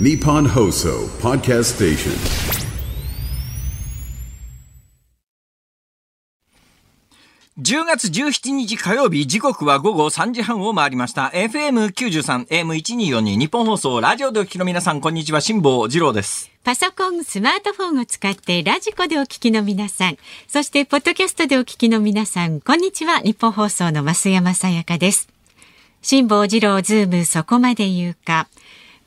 Nippon Hoso Podcast Station. 10月17日火曜日、時刻は午後3時半を回りました。FM93、AM1242、日本放送、ラジオでお聞きの皆さん、こんにちは、辛坊治郎です。パソコン、スマートフォンを使ってラジコでお聞きの皆さん、そしてポッドキャストでお聞きの皆さん、こんにちは。日本放送の増山さやかです。辛坊治郎ズームそこまで言うか。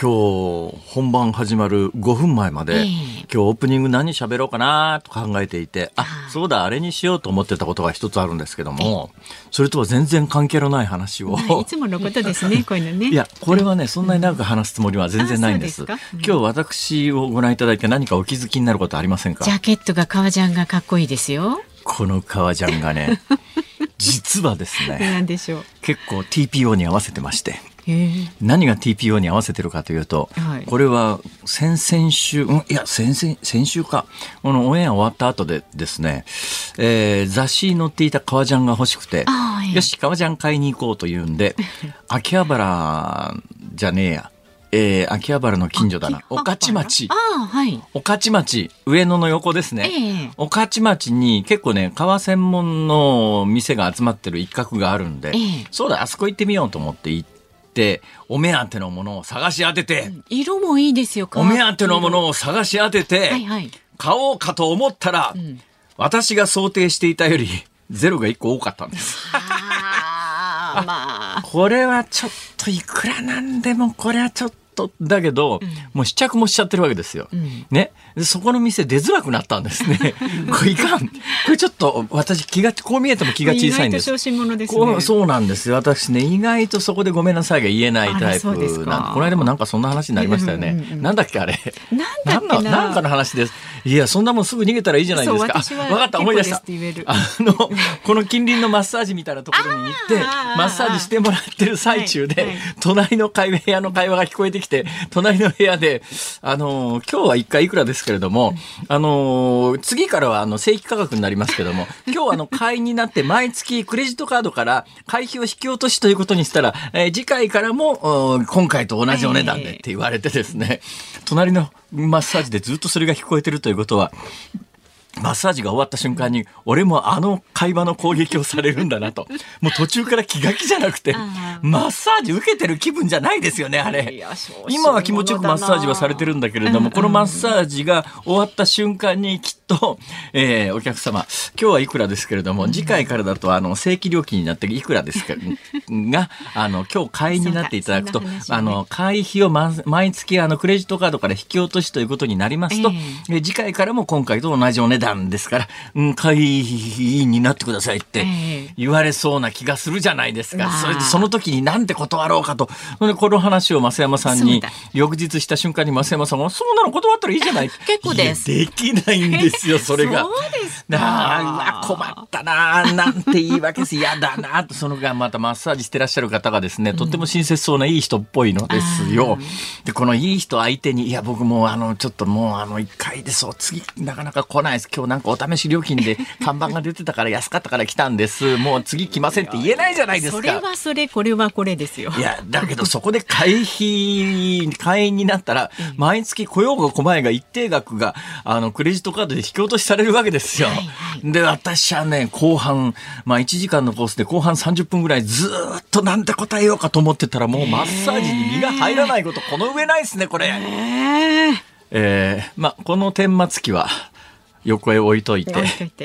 今日、本番始まる5分前まで、ええ今日オープニング何喋ろうかなと考えていて、あ、そうだ、あれにしようと思ってたことが一つあるんですけども、それとは全然関係のない話を。いつものことですね、こういうのね。いや、これはね、そんなに長く話すつもりは全然ないんです。うん今日私をご覧いただいて何かお気づきになることありませんか？ジャケットが革ジャンがかっこいいですよ。この革ジャンがね、実はですね、なんでしょう？結構 TPO に合わせてまして、何が TPO に合わせてるかというと、はい。これは先々週、うん、いや、先々、先週か、このオンエア終わった後でですね、えー雑誌に載っていた革ジャンが欲しくてあーええ、よし、革ジャン買いに行こうというんで、秋葉原じゃねえや、えー秋葉原の近所だな、御徒町。はい。御徒町、上野の横ですね。ええ。御徒町に結構ね、革専門の店が集まってる一角があるんで、ええ。そうだ、あそこ行ってみようと思って行って、お目当てのものを探し当てて、色もいいですよ。お目当てのものを探し当てて。買おうかと思ったら、私が想定していたより、ゼロが1個多かったんです。ああ、まあ。これはちょっといくらなんでも、これはちょっと、だけど、もう試着もしちゃってるわけですよ。ね。でそこの店出づらくなったんですね。これいかん。これちょっと私気が、こう見えても気が小さいんです。小心者ですね。こうそうなんですよ私ね意外とそこでごめんなさいが言えないタイプかなんこの間もなんかそんな話になりましたよね、なんだっけあれなんだっけななんかの話ですいやそんなもんすぐ逃げたらいいじゃないですか。そう私はあわかった思い出した。あのこの近隣のマッサージみたいなところに行ってマッサージしてもらってる最中で、はいはい。隣の会話部屋の会話が聞こえてきて隣の部屋であの今日は一回いくらですけれどもあの次からはあの正規価格になりますけども 今日はあの会員になって毎月クレジットカードから会費を引き落としということにしたら、えー次回からもうん今回と同じお値段でって言われてですね、隣のマッサージでずっとそれが聞こえてるということはマッサージが終わった瞬間に、俺もあの会話の攻撃をされるんだなと。もう途中から気が気じゃなくてあ、マッサージ受けてる気分じゃないですよね、あいれ。今は気持ちよくマッサージはされてるんだけれども、このマッサージが終わった瞬間にきっと、えーお客様、今日はいくらですけれども、次回からだと、あの、正規料金になっていくらですか、が、あの、今日会員になっていただくと、ね。あの、会費をま毎月、あの、クレジットカードから引き落としということになりますと、ええ。次回からも今回と同じお値段ですから、うん、会員になってくださいってええ。言われそうな気がするじゃないですか。まあ。それでその時になんて断ろうかと。この話を増山さんに翌日した瞬間に増山さんが、そんなの断ったらいいじゃない。結構です。できないんですよ、それが。そうですかなあ、困ったなあ、なんて言い訳です。嫌だなあと、そのがまたマッサージしてらっしゃる方がですね、とっても親切そうないい人っぽいのですよ。で、このいい人相手に、いや、僕もうあの、ちょっともうあの、一回でそう、次、なかなか来ないです。今日なんかお試し料金で 看板が出てたから安かったから来たんです。もう次来ませんって言えないじゃないですか。それはそれ、これはこれですよ。いや、だけどそこで会費、会員になったら、毎月雇用が小えが一定額が、あの、クレジットカードで引き落としされるわけですよ。で、私はね、後半、まあ1時間のコースで後半30分ぐらいずーっとなんて答えようかと思ってたら、もうマッサージに身が入らないこと、この上ないですね、これ。えええーまあ、この顛末期は、横へ置いといて。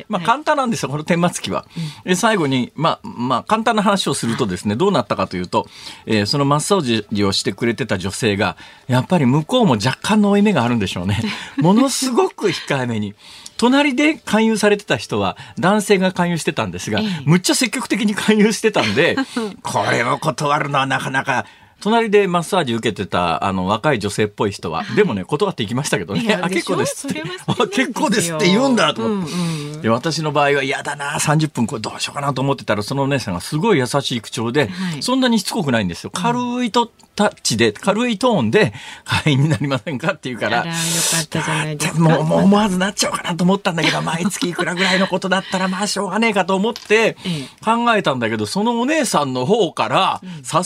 まあ、はい簡単なんですよ、この顛末期は。で最後に、まあ、まあ、簡単な話をするとですね、どうなったかというと、えーそのマッサージをしてくれてた女性が、やっぱり向こうも若干の負い目があるんでしょうね。ものすごく控えめに。隣で勧誘されてた人は男性が勧誘してたんですが、むっちゃ積極的に勧誘してたんで、これを断るのはなかなか、隣でマッサージ受けてたあの若い女性っぽい人は、でもね、断っていきましたけどね、あ、結構です。って 結構ですって言うんだと。思って。うんうん。で私の場合は嫌だな30分これどうしようかなと思ってたらそのお姉さんがすごい優しい口調で、はい。そんなにしつこくないんですよ。軽いとタッチで軽いトーンで会員になりませんかって言うから。あらよかったじゃないですか。もう、もう思わずなっちゃうかなと思ったんだけど、毎月いくらぐらいのことだったら、まあ、しょうがねえかと思ってええ、考えたんだけど、そのお姉さんの方から、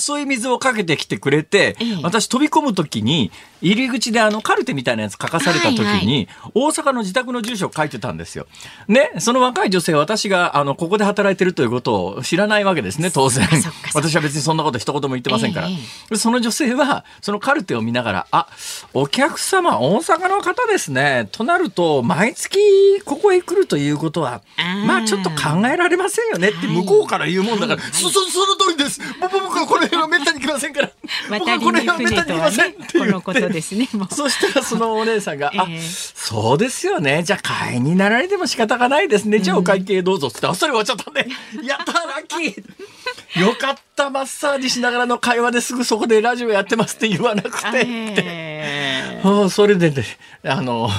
誘い水をかけてきてくれてええ、私飛び込むときに、入り口であの、カルテみたいなやつ書かされたときはいに、大阪の自宅の住所を書いてたんですよ。ね、その若い女性は私が、あの、ここで働いてるということを知らないわけですね、当然。私は別にそんなこと一言も言ってませんからえその女性は、そのカルテを見ながら、あ、お客様、大阪の方ですね。となると、毎月ここへ来るということはまあちょっと考えられませんよねって向こうから言うもんだから、そ、そ、その通りです。僕僕はこの辺はめったに来ませんから。僕渡り船とはね。このことですね。そしたらそのお姉さんが、あ ええ、そうですよね。じゃあ会員になられても仕方がないですね。じゃあお会計どうぞっつって、あっさり終わっちゃったんで、やったラッキーよかった、マッサージしながらの会話ですぐそこでラジオやってますって言わなくてって。それでね、あの、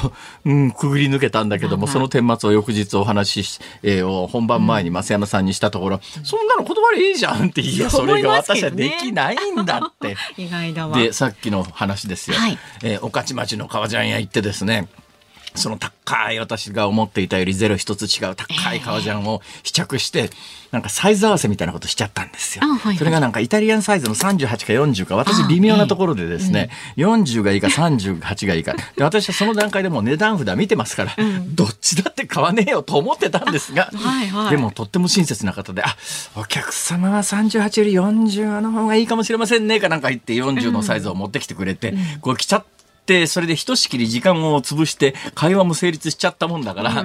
うん、くぐり抜けたんだけども、その顛末を翌日お話し、えーを本番前に増山さんにしたところ、そんなの言葉でいいじゃんって、いや、それが私はできないんだって。ー 意外だわ。で、さっきの話ですよ。はいえー、御徒町の革ジャン屋行ってですね、その高い私が思っていたよりゼロ一つ違う高い革ジャンを試着して、なんかサイズ合わせみたいなことしちゃったんですよ。それがなんかイタリアンサイズの38か40か、私微妙なところでですね、40がいいか38がいいか。で、私はその段階でもう値段札見てますから、どっちだって買わねえよと思ってたんですが、でもとっても親切な方で、あ、お客様は38より40の方がいいかもしれませんね、かなんか言って40のサイズを持ってきてくれて、これ来ちゃって、それでひとしきり時間を潰して会話も成立しちゃったもんだから、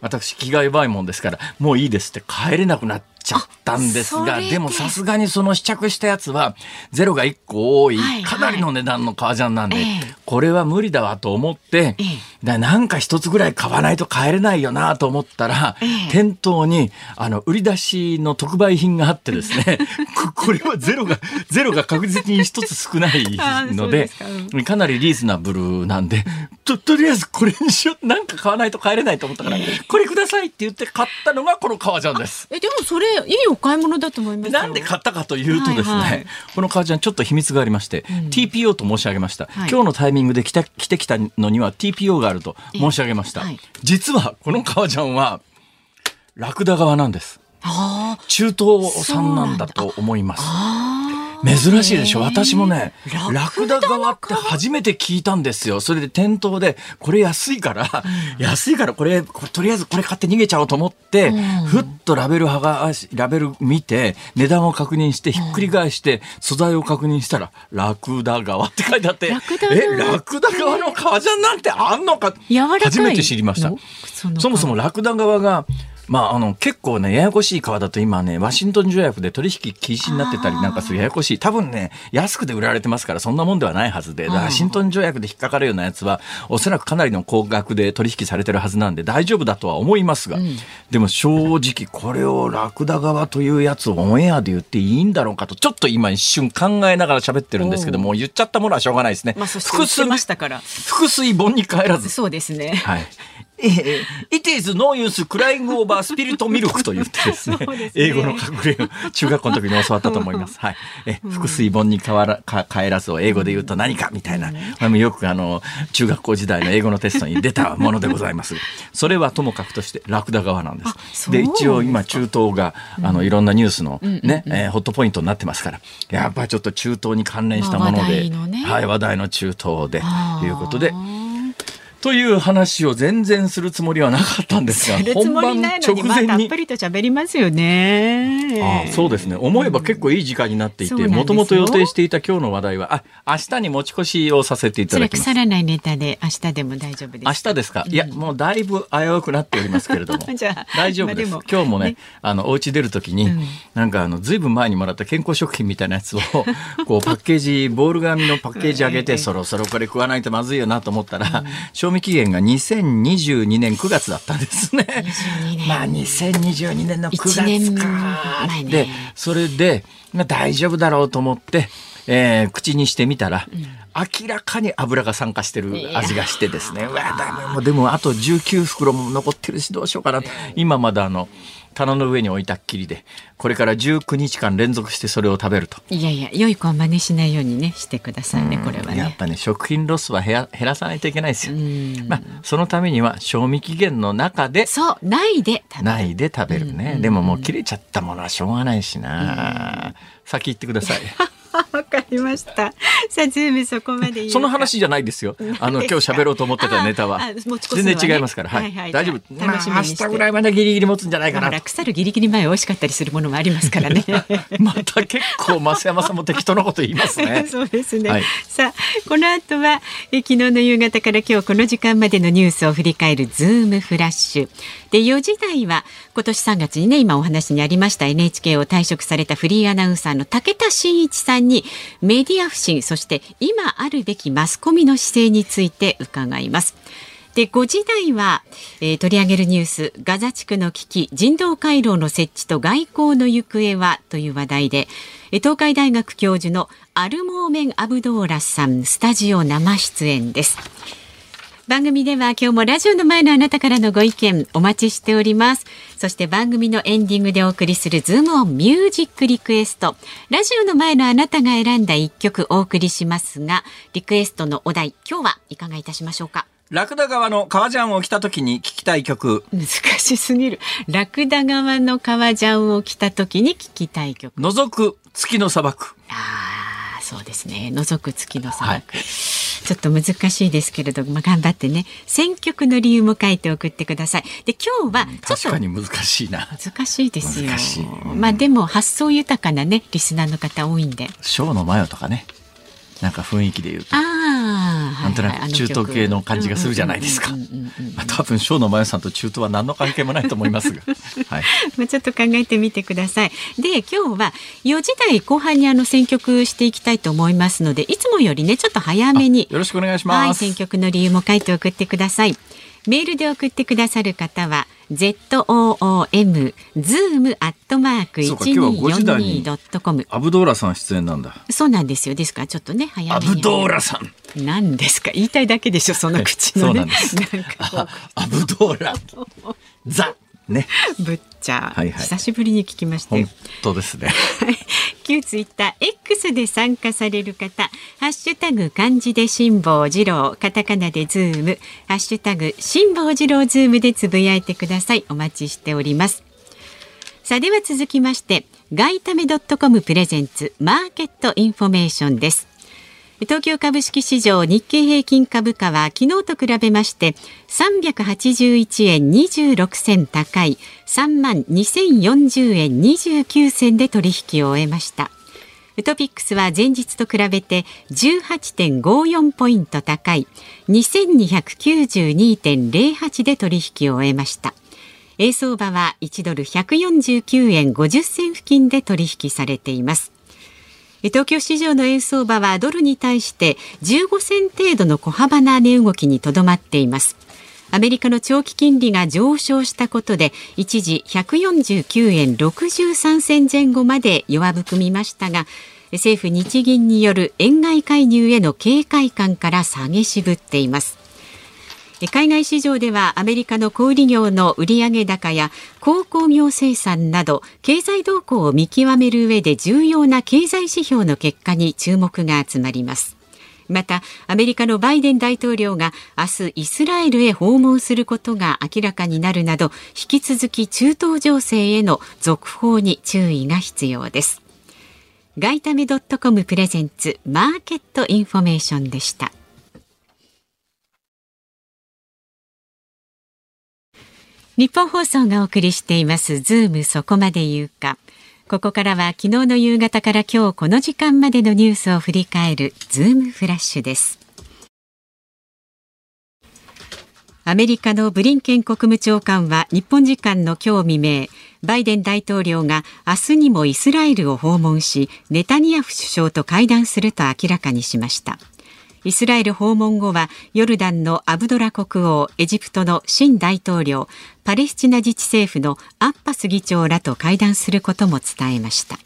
私気が弱いもんですから、もういいですって帰れなくなっちゃったんですが、で。でもさすがにその試着したやつは、ゼロが1個多いかなりの値段の革ジャンなんで、ええ。これは無理だわと思って、ええ。だなんか一つぐらい買わないと買えれないよなと思ったら、ええ。店頭にあの売り出しの特売品があってですね ここれはゼロがゼロが確実に一つ少ないので か。なりリーズナブルなんでととりあえずこれにしようなんか買わないと買えれないと思ったからこれくださいって言って買ったのがこの革ジャンです。えでもそれいいお買い物だと思いますよ。なんで買ったかというとですね、はいはい。この革ジャンちょっと秘密がありまして、TPO と申し上げました、はい。今日のタイミングで来た来てきたのには TPO があると申し上げました、ええはい。実はこの革ジャンはラクダ側なんです。中東産なんだと思います珍しいでしょ？私もねララククダ側って初めて聞いたんですよ。それで店頭でこれ安いから、安いからこれとりあえずこれ買って逃げちゃおうと思って、ふっとラベル剥がしラベル見て値段を確認してひっくり返して素材を確認したらラクダ側って書いてあってラクダ側えラクダ側の革ジャンなんてあんのか？初めて知りました。そもそもラクダ側がまあ、あの、結構ね、ややこしい革だと今ね、ワシントン条約で取引禁止になってたりなんかするややこしい。多分ね、安くで売られてますから、そんなもんではないはずで、ワシントン条約で引っかかるようなやつは、おそらくかなりの高額で取引されてるはずなんで大丈夫だとは思いますが、でも正直これをラクダ側というやつをオンエアで言っていいんだろうかと、ちょっと今一瞬考えながら喋ってるんですけども、言っちゃったものはしょうがないですね。まあそしましたから複数本に帰らず。そうですね。はい。えー、It is no use crying over spirit milk と言ってですね、ね。英語の格言を中学校の時に教わったと思います。はい。え、複水本に変わら、か帰らずを英語で言うと何かみたいな、あのよくあの、中学校時代の英語のテストに出たものでございます。それはともかくとしてラクダ側なんであす。で、一応今中東が、あの、いろんなニュースのね、えーホットポイントになってますから、やっぱりちょっと中東に関連したもので、はい、話題の中東で、あー。いうことで、という話を全然するつもりはなかったんですが、するつもりないのに、まあ、たっぷりと喋りますよね。ああそうですね。思えば結構いい時間になっていてもともと予定していた今日の話題はあ明日に持ち越しをさせていただきます。腐らないネタで明日でも大丈夫です。明日ですか、いやもうだいぶ危うくなっておりますけれども。じゃあ大丈夫です,、まあでも今日もねね。あのお家出る時に、うん。なんかあのずいぶん前にもらった健康食品みたいなやつをこうパッケージボール紙のパッケージ上げて、え えそろそろこれ食わないとまずいよなと思ったら、賞味期限が2022年9月だったんですね。22年。まあ2022年の9一年月か。前ね。でそれで、まあ、大丈夫だろうと思ってえー口にしてみたら、明らかに油が酸化してる味がしてですね。うわだもうでもあと19袋も残ってるしどうしようかな。今まだあの、棚の上に置いたっきりで、これから19日間連続してそれを食べると。いやいや良い子は真似しないようにねしてくださいねこれはね。やっぱね、食品ロスは減らさないといけないですよ。まあ、そのためには賞味期限の中で、そうないで食べるないで食べるね。でももう切れちゃったものはしょうがないしな。先言ってください。わかりました。さあズームそこまでその話じゃないですよ。あの、今日喋ろうと思ってたネタは全然違いますから。はい。大丈夫。楽しみにしてまあ明日ぐらいまでギリギリ持つんじゃないかな。腐るギリギリ前美味しかったりするものもありますからね。また結構、増山さんも適当なこと言いますね。そうですね。はいさあ、この後はえ昨日の夕方から今日この時間までのニュースを振り返るズームフラッシュ。で、4時台は今年3月にね、今お話にありました NHK を退職されたフリーアナウンサーの武田真一さんにメディア不信、そして今あるべきマスコミの姿勢について伺います。で5時台は、えー取り上げるニュースガザ地区の危機人道回廊の設置と外交の行方はという話題でえ東海大学教授のアルモーメン・アブドーラさんスタジオ生出演です番組では今日もラジオの前のあなたからのご意見お待ちしております。そして番組のエンディングでお送りするズームオンミュージックリクエスト。ラジオの前のあなたが選んだ一曲お送りしますが、リクエストのお題、今日はいかがいたしましょうか？ラクダ川の革ジャンを着た時に聞きたい曲。難しすぎる。ラクダ側の革ジャンを着た時に聞きたい曲。覗く月の砂漠。ああ、そうですね。覗く月の砂漠。ちょっと難しいですけれども、まあ、頑張ってね。選曲の理由も書いて送ってください。で、今日はちょっと確かに難しいな。難しいですよ難しい。まあでも発想豊かなね、リスナーの方多いんで。ショーのマヨとかね。なんか雰囲気で言うと。なんとなはいはいく中東系の感じがするじゃないですか。多分、ショーのマヨさんと中東は何の関係もないと思いますが。はい。まあちょっと考えてみてください。で、今日は4時台後半にあの選曲していきたいと思いますので、いつもよりね、ちょっと早めに。よろしくお願いしはい、ます。選曲の理由も書いて送ってください。メールで送ってくださる方は z o o m zoom アットマークそうか今日は5時台に1242ドットコム。アブドーラさん出演なんだ。そうなんですよ。ですからちょっとね早めに。アブドーラさん。何ですか？言いたいだけでしょその口のね。そうなんです。なんかこあアブドーラ。ザ。ね。うぶっちゃ、はいはい久しぶりに聞きましたよ。本当ですね。旧ツイッター X で参加される方、ハッシュタグ漢字で辛坊治郎、カタカナでズーム、ハッシュタグ辛坊治郎ズームでつぶやいてください。お待ちしております。さあでは続きまして、ガイタメドットコムプレゼンツマーケットインフォメーションです。東京株式市場日経平均株価は昨日と比べまして381円26銭高い3万2040円29銭で取引を終えました。トピックスは前日と比べて18.54ポイント高い2292.08で取引を終えました。円相場は1ドル149円50銭付近で取引されています。東京市場の円相場はドルに対して15銭程度の小幅な値動きにとどまっています。アメリカの長期金利が上昇したことで一時149円63銭前後まで弱含みましたが政府日銀による円買い介入への警戒感から下げ渋っています。海外市場ではアメリカの小売業の売上高や鉱工業生産など経済動向を見極める上で重要な経済指標の結果に注目が集まります。またアメリカのバイデン大統領が明日イスラエルへ訪問することが明らかになるなど引き続き中東情勢への続報に注意が必要です。ガイタメドットコムプレゼンツマーケットインフォメーションでした。ニッポン放送がお送りしていますズームそこまで言うか。ここからは昨日の夕方から今日この時間までのニュースを振り返るズームフラッシュです。アメリカのブリンケン国務長官は日本時間の今日未明、バイデン大統領が明日にもイスラエルを訪問し、ネタニヤフ首相と会談すると明らかにしました。イスラエル訪問後はヨルダンのアブドラ国王、エジプトの新大統領、パレスチナ自治政府のアッパス議長らと会談することも伝えました。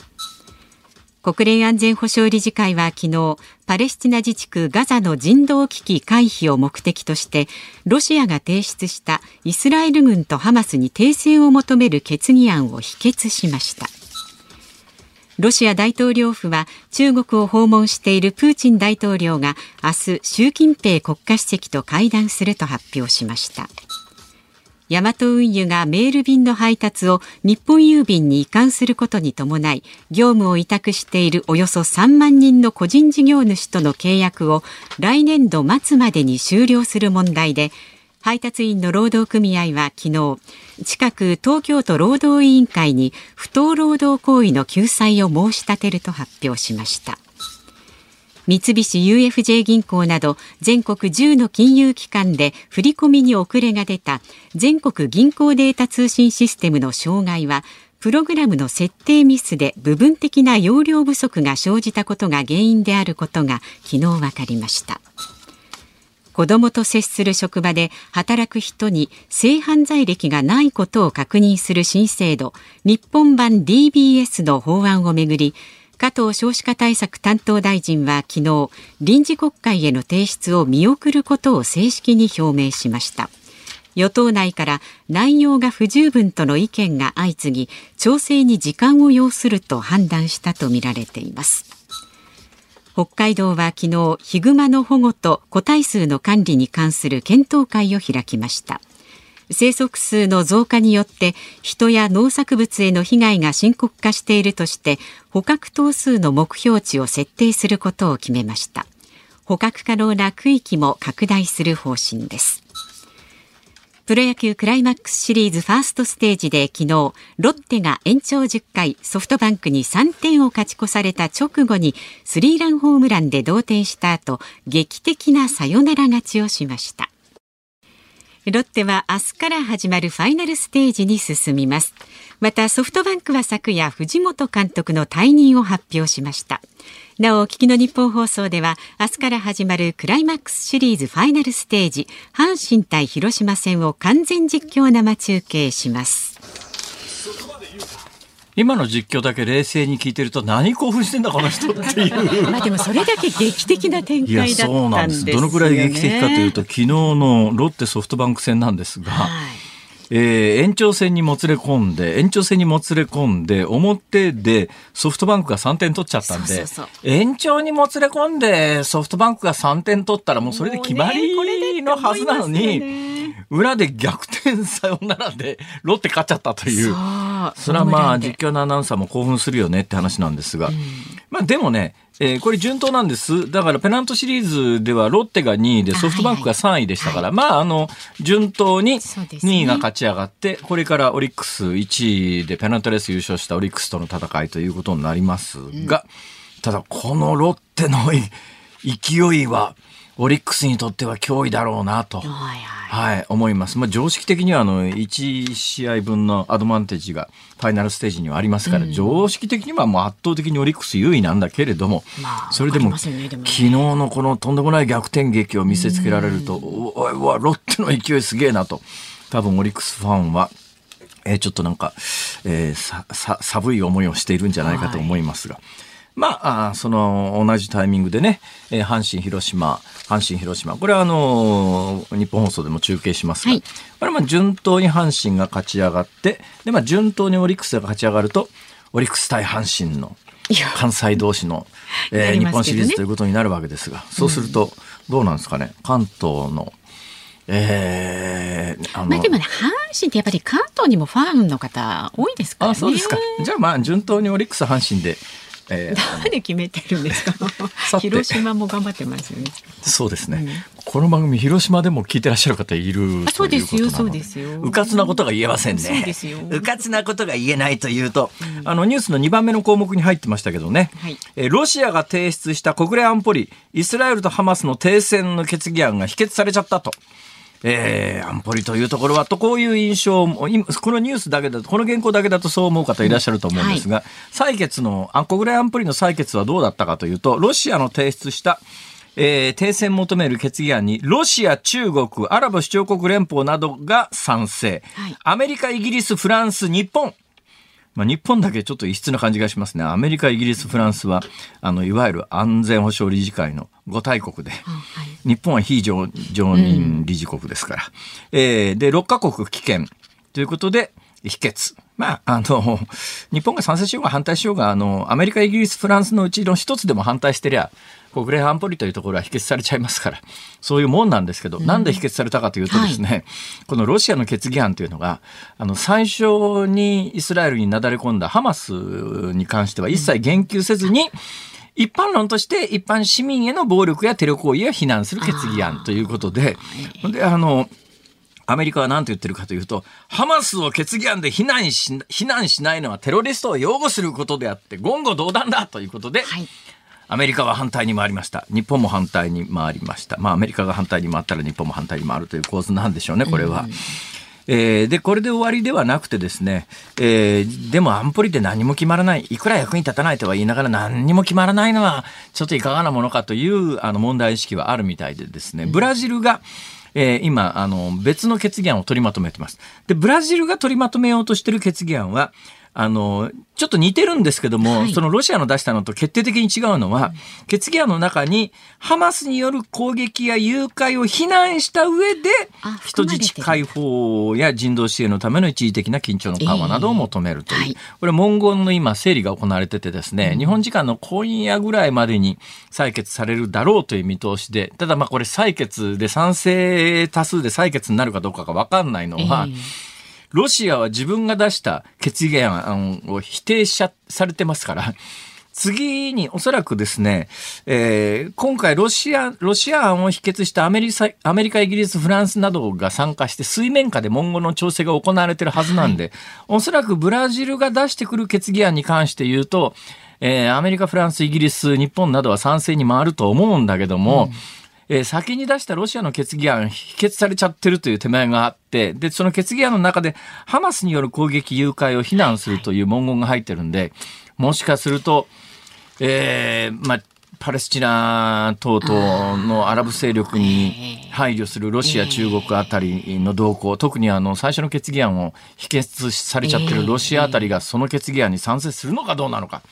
国連安全保障理事会は昨日パレスチナ自治区ガザの人道危機回避を目的としてロシアが提出したイスラエル軍とハマスに停戦を求める決議案を否決しましたロシア大統領府は中国を訪問しているプーチン大統領が明日習近平国家主席と会談すると発表しました。ヤマト運輸がメール便の配達を日本郵便に移管することに伴い業務を委託しているおよそ3万人の個人事業主との契約を来年度末までに終了する問題で配達員の労働組合は昨日近く東京都労働委員会に不当労働行為の救済を申し立てると発表しました。三菱 UFJ 銀行など全国10の金融機関で振り込みに遅れが出た全国銀行データ通信システムの障害はプログラムの設定ミスで部分的な容量不足が生じたことが原因であることが昨日分かりました。子どもと接する職場で働く人に性犯罪歴がないことを確認する新制度日本版 DBS の法案をめぐり加藤少子化対策担当大臣は昨日臨時国会への提出を見送ることを正式に表明しました。与党内から内容が不十分との意見が相次ぎ調整に時間を要すると判断したとみられています。北海道は昨日ヒグマの保護と個体数の管理に関する検討会を開きました。生息数の増加によって人や農作物への被害が深刻化しているとして捕獲頭数の目標値を設定することを決めました。捕獲可能な区域も拡大する方針です。プロ野球クライマックスシリーズファーストステージで昨日ロッテが延長10回ソフトバンクに3点を勝ち越された直後にスリーランホームランで同点した後劇的なサヨナラ勝ちをしました。ロッテは明日から始まるファイナルステージに進みます。またソフトバンクは昨夜藤本監督の退任を発表しました。なお聞きの日本放送では明日から始まるクライマックスシリーズファイナルステージ阪神対広島戦を完全実況生中継します。今の実況だけ冷静に聞いてると何興奮してんだこの人っていう。まあでもそれだけ劇的な展開だったんですよ、ね、そうなんです。どのくらい劇的かというと昨日のロッテソフトバンク戦なんですが、はいえー、延長戦にもつれ込んで、延長戦にもつれ込んで、表でソフトバンクが3点取っちゃったんで、延長にもつれ込んでソフトバンクが3点取ったらもうそれで決まりのはずなのに、裏で逆転サヨナラでロッテ勝っちゃったという。それはまあ実況のアナウンサーも興奮するよねって話なんですが、うん、まあでもね、えー、これ順当なんです。だからペナントシリーズではロッテが2位でソフトバンクが3位でしたから、はいはい、まああの、順当に2位が勝ち上がって、これからオリックス1位でペナントレース優勝したオリックスとの戦いということになりますが、うん、ただこのロッテの勢いは、オリックスにとっては脅威だろうなと。はいはい、思います。まあ、常識的にはあの1試合分のアドバンテージがファイナルステージにはありますから、うん、常識的にはもう圧倒的にオリックス優位なんだけれども、まあ、それでも、ね昨日のこのとんでもない逆転劇を見せつけられると、おいおい、ロッテの勢いすげえなと、多分オリックスファンは、えー、ちょっとなんか、えー、さ、さ、寒い思いをしているんじゃないかと思いますが。はいまあ、その同じタイミングでね、えー、阪神、広島、阪神、広島、これはあのー、日本放送でも中継しますが、はい、これはまあ順当に阪神が勝ち上がって、で、まあ順当にオリックスが勝ち上がると、オリックス対阪神の関西同士の、えー、日本シリーズということになるわけですが、そうすると、どうなんですかね、関東の、えー、あまあでもね、阪神ってやっぱり関東にもファンの方多いですからね。あ、そうですか。じゃあまあ順当にオリックス阪神で、えー、誰決めてるんですか？広島も頑張ってますよね。そうですね、うん、この番組広島でも聞いてらっしゃる方いるそうですよそうですよ。うかつなことが言えませんね。うかつなことが言えないというと、うん、あのニュースの2番目の項目に入ってましたけどね、はい、えロシアが提出した国連安保理イスラエルとハマスの停戦の決議案が否決されちゃったとえー、安保理というところはとこういう印象もこのニュースだけだとこの原稿だけだとそう思う方いらっしゃると思うんですが、はい、採決の国連安保理の採決はどうだったかというとロシアの提出したえー、停戦求める決議案にロシア、中国、アラブ首長国連邦などが賛成、はい、アメリカ、イギリス、フランス、日本まあ、日本だけちょっと異質な感じがしますね。アメリカ、イギリス、フランスは、あの、いわゆる安全保障理事会の5大国で、はい日本は非常常任理事国ですから。えーで、6カ国棄権ということで、否決。まあ、あの、日本が賛成しようが反対しようが、あの、アメリカ、イギリス、フランスのうちの一つでも反対してりゃ、国連安保理というところは否決されちゃいますから、そういうもんなんですけど、なんで否決されたかというとですね、このロシアの決議案というのが、あの、最初にイスラエルになだれ込んだハマスに関しては一切言及せずに、一般論として一般市民への暴力やテロ行為を非難する決議案ということで、で、あの、アメリカは何と言ってるかというと、ハマスを決議案で非難し、非難しないのはテロリストを擁護することであって、言語道断だということで、はいアメリカは反対に回りました。日本も反対に回りました。まあアメリカが反対に回ったら日本も反対に回るという構図なんでしょうね、これは。えーで、これで終わりではなくてですね、えーでも安保理で何も決まらない、いくら役に立たないとは言いながら何にも決まらないのは、ちょっといかがなものかというあの問題意識はあるみたいでですね、ブラジルが、えー今、あの、別の決議案を取りまとめてます。で、ブラジルが取りまとめようとしている決議案は、あの、ちょっと似てるんですけども、はい。そのロシアの出したのと決定的に違うのは、決議案の中に、ハマスによる攻撃や誘拐を非難した上であ、人質解放や人道支援のための一時的な緊張の緩和などを求めるという、ええはい。これ文言の今整理が行われててですね、日本時間の今夜ぐらいまでに採決されるだろうという見通しで、ただまあこれ採決で賛成多数で採決になるかどうかがわかんないのは、ええロシアは自分が出した決議案を否定しちゃされてますから、次におそらくですね、えー今回ロシア、ロシア案を否決したアメリカ、アメリカ、イギリス、フランスなどが参加して水面下で今後の調整が行われているはずなんで、おそらくブラジルが出してくる決議案に関して言うと、えーアメリカ、フランス、イギリス、日本などは賛成に回ると思うんだけども、えー先に出したロシアの決議案否決されちゃってるという手前があって、で、その決議案の中でハマスによる攻撃、誘拐を非難するという文言が入ってるんで、もしかすると、えーまあ、パレスチナ等々のアラブ勢力に配慮するロシア、中国あたりの動向、特にあの最初の決議案を否決されちゃってるロシアあたりがその決議案に賛成するのかどうなのか。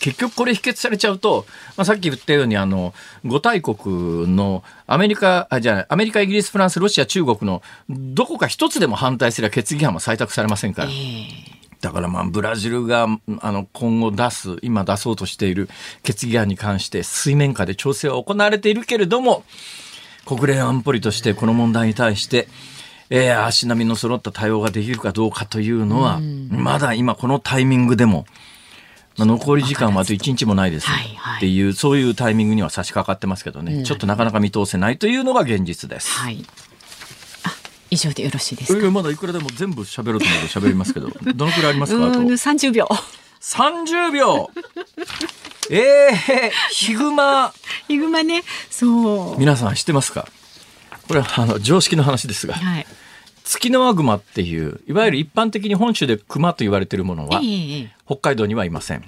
結局これ否決されちゃうと、まあ、さっき言ったようにあの5大国のアメリカあじゃないアメリカイギリスフランスロシア中国のどこか一つでも反対すれば決議案は採択されませんから。だからまあブラジルがあの今後出す今出そうとしている決議案に関して水面下で調整は行われているけれども国連安保理としてこの問題に対して、えー足並みの揃った対応ができるかどうかというのは、まだ今このタイミングでも、まあ、残り時間はあと1日もないですはいはいっていう、そういうタイミングには差し掛かってますけどね、ちょっとなかなか見通せないというのが現実です。はい。あ、以上でよろしいですか？えーまだいくらでも全部喋ろうと思うと喋りますけど、どのくらいありますか？あとうーん、三十秒。30秒ええヒグマ、ヒグマね、そう。皆さん知ってますか？これはあの常識の話ですが、はい。ツキノワグマっていう、いわゆる一般的に本州でクマと言われているものは、北海道にはいません。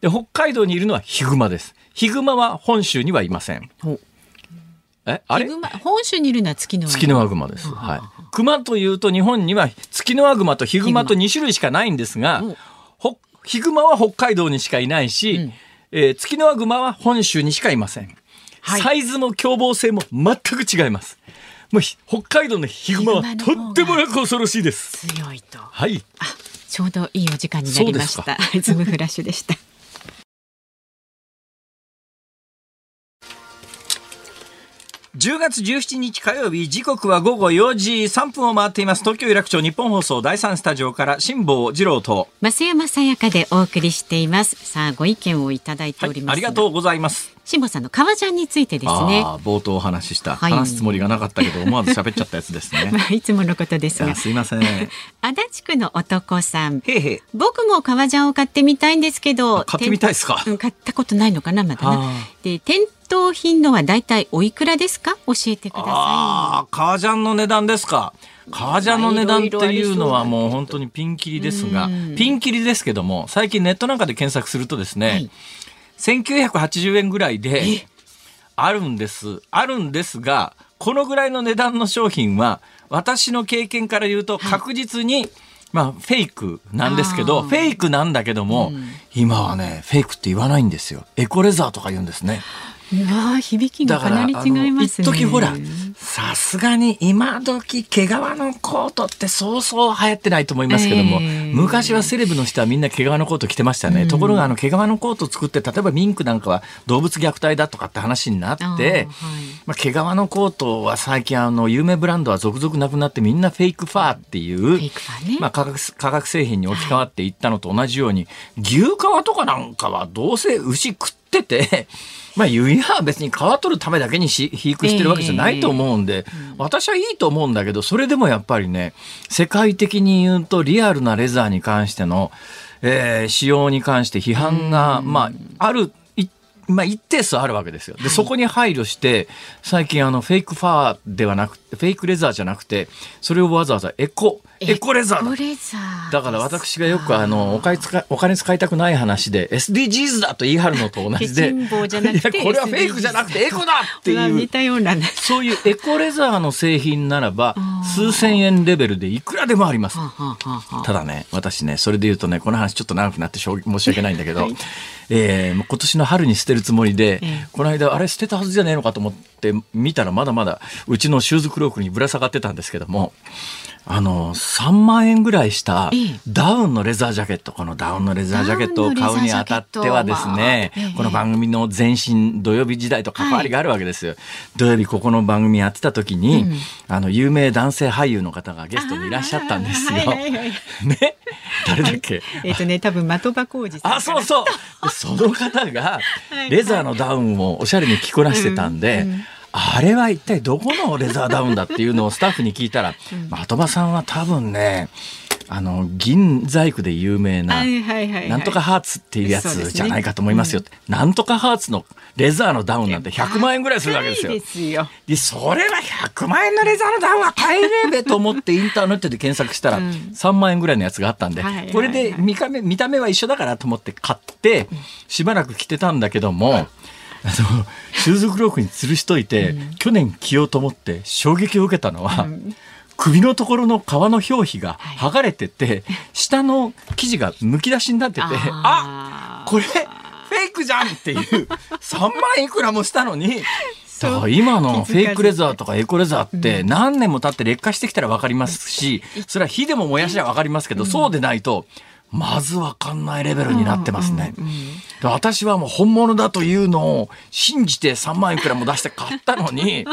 で、北海道にいるのはヒグマです。ヒグマは本州にはいません。えあれ？本州にいるのは月のツキノワグマです。はい。クマというと日本にはツキノワグマとヒグマと2種類しかないんですがヒグマは北海道にしかいないし、うんえーツキノワグマは本州にしかいません。はいサイズも凶暴性も全く違います。もうひ北海道のヒグマはとっても恐ろしいです。強いと。はい。あ、ちょうどいいお時間になりました。ズームフラッシュでした。10月17日火曜日時刻は午後4時3分を回っています東京有楽町日本放送第3スタジオから辛坊治郎と、増山さやかでお送りしています。さあ、ご意見をいただいてはいおります。ありがとうございます辛坊さんの革ジャンについてですね。冒頭お話しした、はい話すつもりがなかったけど思わず喋っちゃったやつですねまあ、いつものことですがあ。すいませんへ 足立区の男さん。えへえ僕も革ジャンを買ってみたいんですけど。あ買ってみたいですか？うん買ったことないのかな、まだあな。で、店頭品のはだいたいおいくらですか？教えてくださああ革ジャンの値段ですか。革ジャンの値段っていうのはもう本当にピンキリですがうん。ピンキリですけども最近ネットなんかで検索するとですね、はい。1980円ぐらいであるんです。あるんですがこのぐらいの値段の商品は私の経験から言うと確実にまあ、フェイクなんですけど、フェイクなんだけども、今はね、フェイクって言わないんですよ。エコレザーとか言うんですね。うわあ響きがかなり違いますね。一時ほら、さすがに今時毛皮のコートってそうそう流行ってないと思いますけども、ええ昔はセレブの人はみんな毛皮のコート着てましたね。ところがあの毛皮のコート作って、例えばミンクなんかは動物虐待だとかって話になって、あーはいまあ、毛皮のコートは最近あの有名ブランドは続々なくなってみんなフェイクファーっていうねまあ、化学化学製品に置き換わっていったのと同じように、牛皮とかなんかはどうせ牛食ってて、まあ、言いは別に皮取るためだけにし肥育してるわけじゃないと思うんで、私はいいと思うんだけど、それでもやっぱりね、世界的に言うとリアルなレザーに関しての、えー使用に関して批判が、まあ、ある、いまあ、一定数あるわけですよ。で、そこに配慮して、最近あの、フェイクファーではなくて、フェイクレザーじゃなくて、それをわざわざエコ、エコレザーだ。レザー。だから私がよくあのお金使いお金使いたくない話で SDGs だと言い張るのと同じで これはフェイクじゃなくてエコだってう。わ似いうたようなね。そういうエコレザーの製品ならば数千円レベルでいくらでもあります。ただね、私ね、それで言うとね、この話ちょっと長くなってしょう申し訳ないんだけど、はいえー今年の春に捨てるつもりで、ええ。この間、あれ捨てたはずじゃねえのかと思って見たらまだまだうちのシューズクロークにぶら下がってたんですけども、あの、3万円ぐらいしたええ。ダウンのレザージャケット、このダウンのレザージャケットを買うにあたってはですねこの番組の前身土曜日時代と関わりがあるわけですよ。土曜日ここの番組やってた時に、うん。あの、有名男性俳優の方がゲストにいらっしゃったんですよ。ね？誰だっけ？えっとね、多分的場浩二。あ、そうそう。で その方がはい。レザーのダウンをおしゃれに着こなしてたんで、うんうんあれは一体どこのレザーダウンだっていうのをスタッフに聞いたら、的場さんは多分ね、あの、銀細工で有名な、はいはいはいはい。なんとかハーツっていうやつじゃないかと思いますよ。なんとかハーツのレザーのダウンなんて100万円ぐらいするわけですよ。でそれは100万円のレザーのダウンは買えねえべと思ってインターネットで検索したらうん。3万円ぐらいのやつがあったんではいはいはい、これで見た目見た目は一緒だからと思って買って、しばらく着てたんだけども、あの、シューズクロークに吊るしといて、去年着ようと思って衝撃を受けたのは、首のところの革の表皮が剥がれてて、下の生地がむき出しになってて、ああーこれフェイクじゃんっていう3万いくらもしたのに。だから今のフェイクレザーとかエコレザーって何年も経って劣化してきたら分かりますしそれは火でも燃やしは分かりますけどそうでないとまず分かんないレベルになってますね。で私はもう本物だというのを信じて3万いくらも出して買ったのに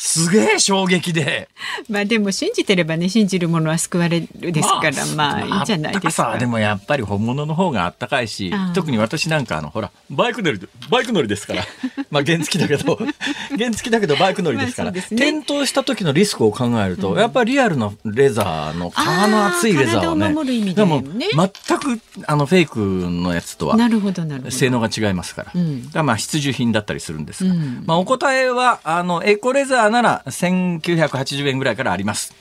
すげえ衝撃で。まあでも信じてればね信じるものは救われるですからまあいいんじゃないですか。でもやっぱり本物の方があったかいし特に私なんかあのほらバイク乗りでバイク乗りですから。まあ原付だけど 原付だけどバイク乗りですから、ね。転倒した時のリスクを考えると、やっぱりリアルのレザーの皮の厚いレザーはねあー体を守る意味でも全くあのフェイクのやつとはなるほどなるほど。性能が違いますから。うん。だからまあ必需品だったりするんですが、うん。まあお答えは、あの、エコレザーなら1980円ぐらいからあります。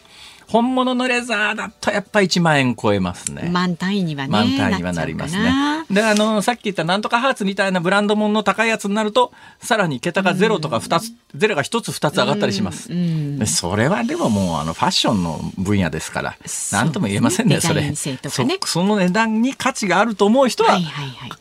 本物のレザーだとやっぱ1万円超えますね。満単位にはね満単位にはなりますね。で、あの、さっき言ったなんとかハーツみたいなブランド物の高いやつになると、さらに桁がゼロとか2つ、ゼロが1つ2つ上がったりします。それはでももうあのファッションの分野ですから、なんとも言えませんね、それそ。その値段に価値があると思う人は、はいはいはい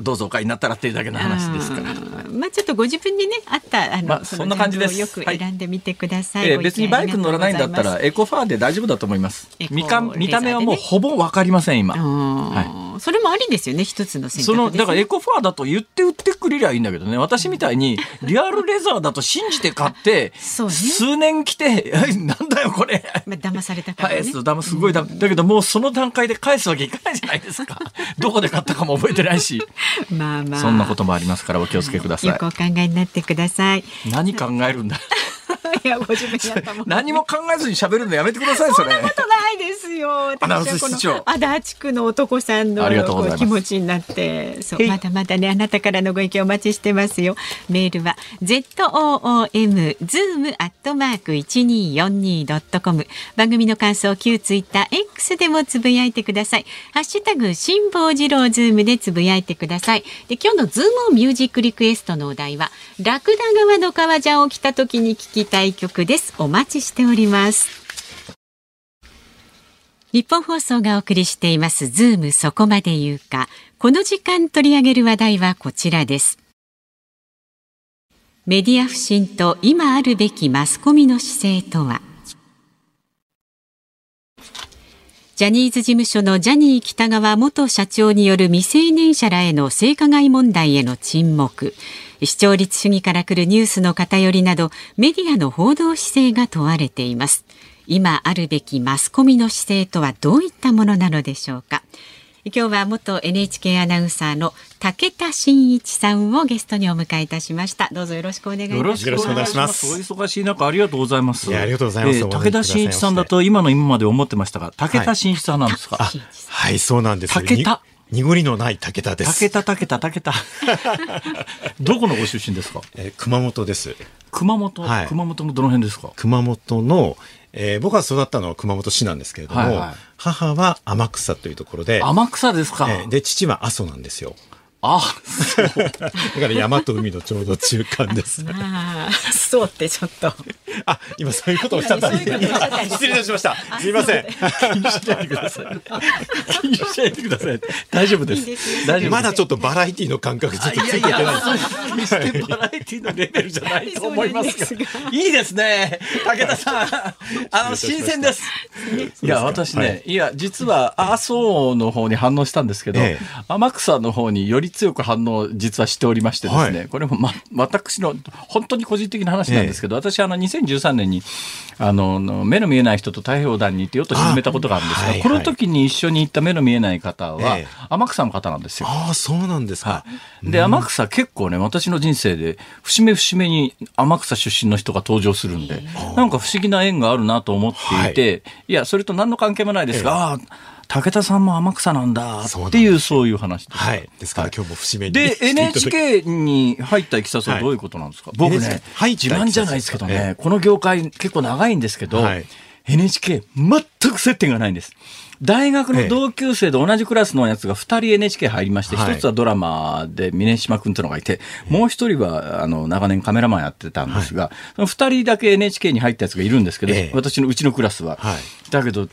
どうぞお買いになったらっていうだけの話ですから。まあちょっとご自分にねあったあの、まあそんな感じです。よく選んでみてください。えーご意見別にバイクに乗らないんだったらエコファーで大丈夫だと思います。見か見た目はもうほぼわかりません今、うん。それもありですよね一つの選択ね。そのだからエコファーだと言って売ってくれりゃいいんだけどね。私みたいに リアルレザーだと信じて買ってそうね。数年着て「え なんだよこれ」まあ騙されたからね。返すだますごいだ。だけどもうその段階で返すわけいかないじゃないですか。どこで買ったかも覚えてないし まあまあ。そんなこともありますからお気をつけください。よくお考えになってください。何考えるんだ いやご自分やったもん。何も考えずに喋るのやめてくださいそれことないですよ。アナウンス室長足立区の男さんの気持ちになって、そうまだまだねあなたからのご意見お待ちしてますよ。メールは z o o m zoom アットマーク一二四二ドットコム。番組の感想旧ツイッター X でもつぶやいてください。ハッシュタグ辛坊治郎ズームでつぶやいてください。で今日のズームミュージックリクエストのお題はラクダ革の革ジャンを着た時に聞きたい曲です。お待ちしております。ニッポン放送がお送りしています。ズームそこまで言うか。この時間取り上げる話題はこちらです。メディア不信と今あるべきマスコミの姿勢とは。ジャニーズ事務所のジャニー喜多川元社長による未成年者らへの性加害問題への沈黙。視聴率主義から来るニュースの偏りなどメディアの報道姿勢が問われています。今あるべきマスコミの姿勢とはどういったものなのでしょうか。今日は元 NHK アナウンサーの武田真一さんをゲストにお迎えいたしました。どうぞよろしくお願いいたします。よろしくお願いします。お忙しい中ありがとうございます。ありがとうございます。えー武田真一さんだと今の今まで思ってましたが武田真一さんなんですか、あはいそうなんです武田。に濁りのない武田です。武田武田武田。どこのご出身ですか？えー熊本です。熊本、はい。熊本のどの辺ですか？熊本の、えー僕は育ったのは熊本市なんですけれども、はいはい。母は天草というところで、天草ですか、えーで父は阿蘇なんですよあそう。だから山と海のちょうど中間です ああそうってちょっと。あ今そういうことをおっしゃった失礼いたしました。すいません。気にしないでください。気にしないでください。大丈夫です。いいですよ。大丈夫です。まだちょっとバラエティの感覚ついていけないそう決してバラエティのレベルじゃないと思いますが。いいですね。武田さん。あの、新鮮です。いや、私ね、、はい。や、実は、阿蘇の方に反応したんですけど、ええ。天草の方により強く反応、実はしておりましてですね、はい。これも、ま、私の、本当に個人的な話なんですけど、私、あの、2013年に、あの、目の見えない人と太平洋団にってヨット沈めたことがあるんですが、あはいはいこの時に一緒に行った目の見えない方は、ええ。天草の方なんですよ。ああそうなんですか、はい、で天草結構ね私の人生で節目節目に天草出身の人が登場するんでなんか不思議な縁があるなと思っていて、い、やそれと何の関係もないですが、ああ武田さんも天草なんだっていうそういう話です。はい。ですから今日も節目にで NHK に入ったいきさつはどういうことなんですか、僕ね NHK 入ったいきさつ。自慢じゃないですけどね、えこの業界結構長いんですけど、はい。NHK 全く接点がないんです。大学の同級生で同じクラスのやつが2人 NHK 入りまして、一、はい。つはドラマで峰島君というのがいて、もう一人はあの長年カメラマンやってたんですが、その2人だけ NHK に入ったやつがいるんですけど、ええ。私のうちのクラスは。はい。だけど、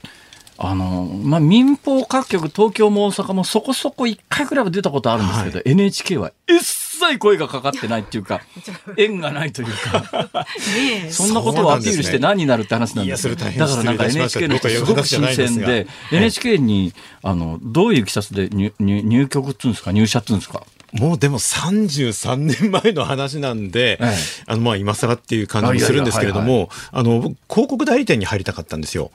あの、まあ、民放各局、東京も大阪もそこそこ1回くらいは出たことあるんですけど、NHK は一切声がかかってないっていうか、縁がないというか、そんなことをアピールして何になるって話なんですいやそれ大変だからなんか NHK のすごく新鮮で、NHK に、あの、どういういきさつで入入入局っつうんですか、入社っつうんですか？もうでも33年前の話なんで、ええ。あのまあ今更っていう感じもするんですけれども、あの僕広告代理店に入りたかったんですよ。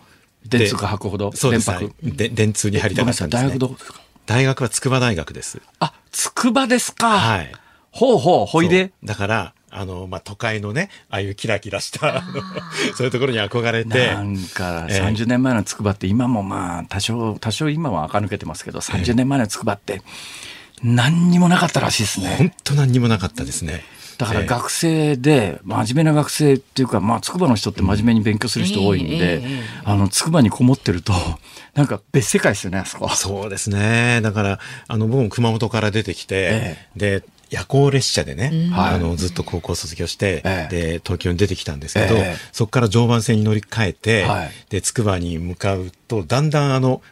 電通か博ほど、そうで。で電通に入りたかったんです、ね。学どこですか？大学は筑波大学です。あ、筑波ですか。はい。ほうほう、ほいで？だから、あの、まあ、都会のね、ああいうキラキラした、そういうところに憧れて、なんかええ30年前の筑波って今もまあ多少多少今は垢抜けてますけど30年前の筑波って何にもなかったらしいですね。本当何にもなかったですね。だからええ。学生で真面目な学生っていうかまあ筑波の人って真面目に勉強する人多いんえええでえあの筑波にこもってると なんか別世界ですよねあそこ。そうですね。だから、あの、僕も熊本から出てきて、えで、夜行列車でね、はい。あの、ずっと高校卒業して、ええ。で、東京に出てきたんですけど、ええ。そこから常磐線に乗り換えて、はい。で、筑波に向かうと、だんだんあの、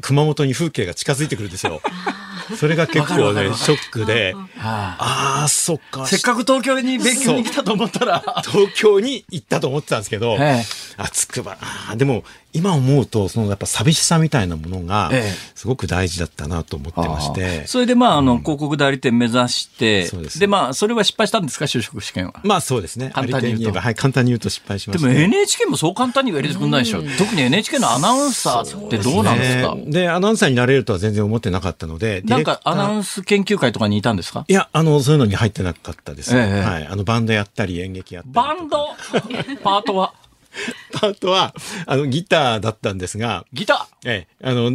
熊本に風景が近づいてくるんですよ。それが結構ねショックで、はああ、そっか。あせっかく東京に勉強に来たと思ったら。東京に行ったと思ってたんですけど、ええあ、つくば、でも、今思うと、そのやっぱ寂しさみたいなものがええ、すごく大事だったなと思ってまして。それでまああの広告代理店目指して、そうですでまあそれは失敗したんですか就職試験は？まあそうですね。簡単に言うとはい、簡単に言うと失敗しました。でも NHK もそう簡単には入れてくんないでしょ。特に NHK のアナウンサーってどうなんですか？ねで、アナウンサーになれるとは全然思ってなかったので、なんかアナウンンス研究会とかにいたんですか？いや、あの、そういうのに入ってなかったです。ええはい。あの、バンドやったり、演劇やったり。バンド？パートは？パートは、あの、ギターだったんですが、ギタええ、あの、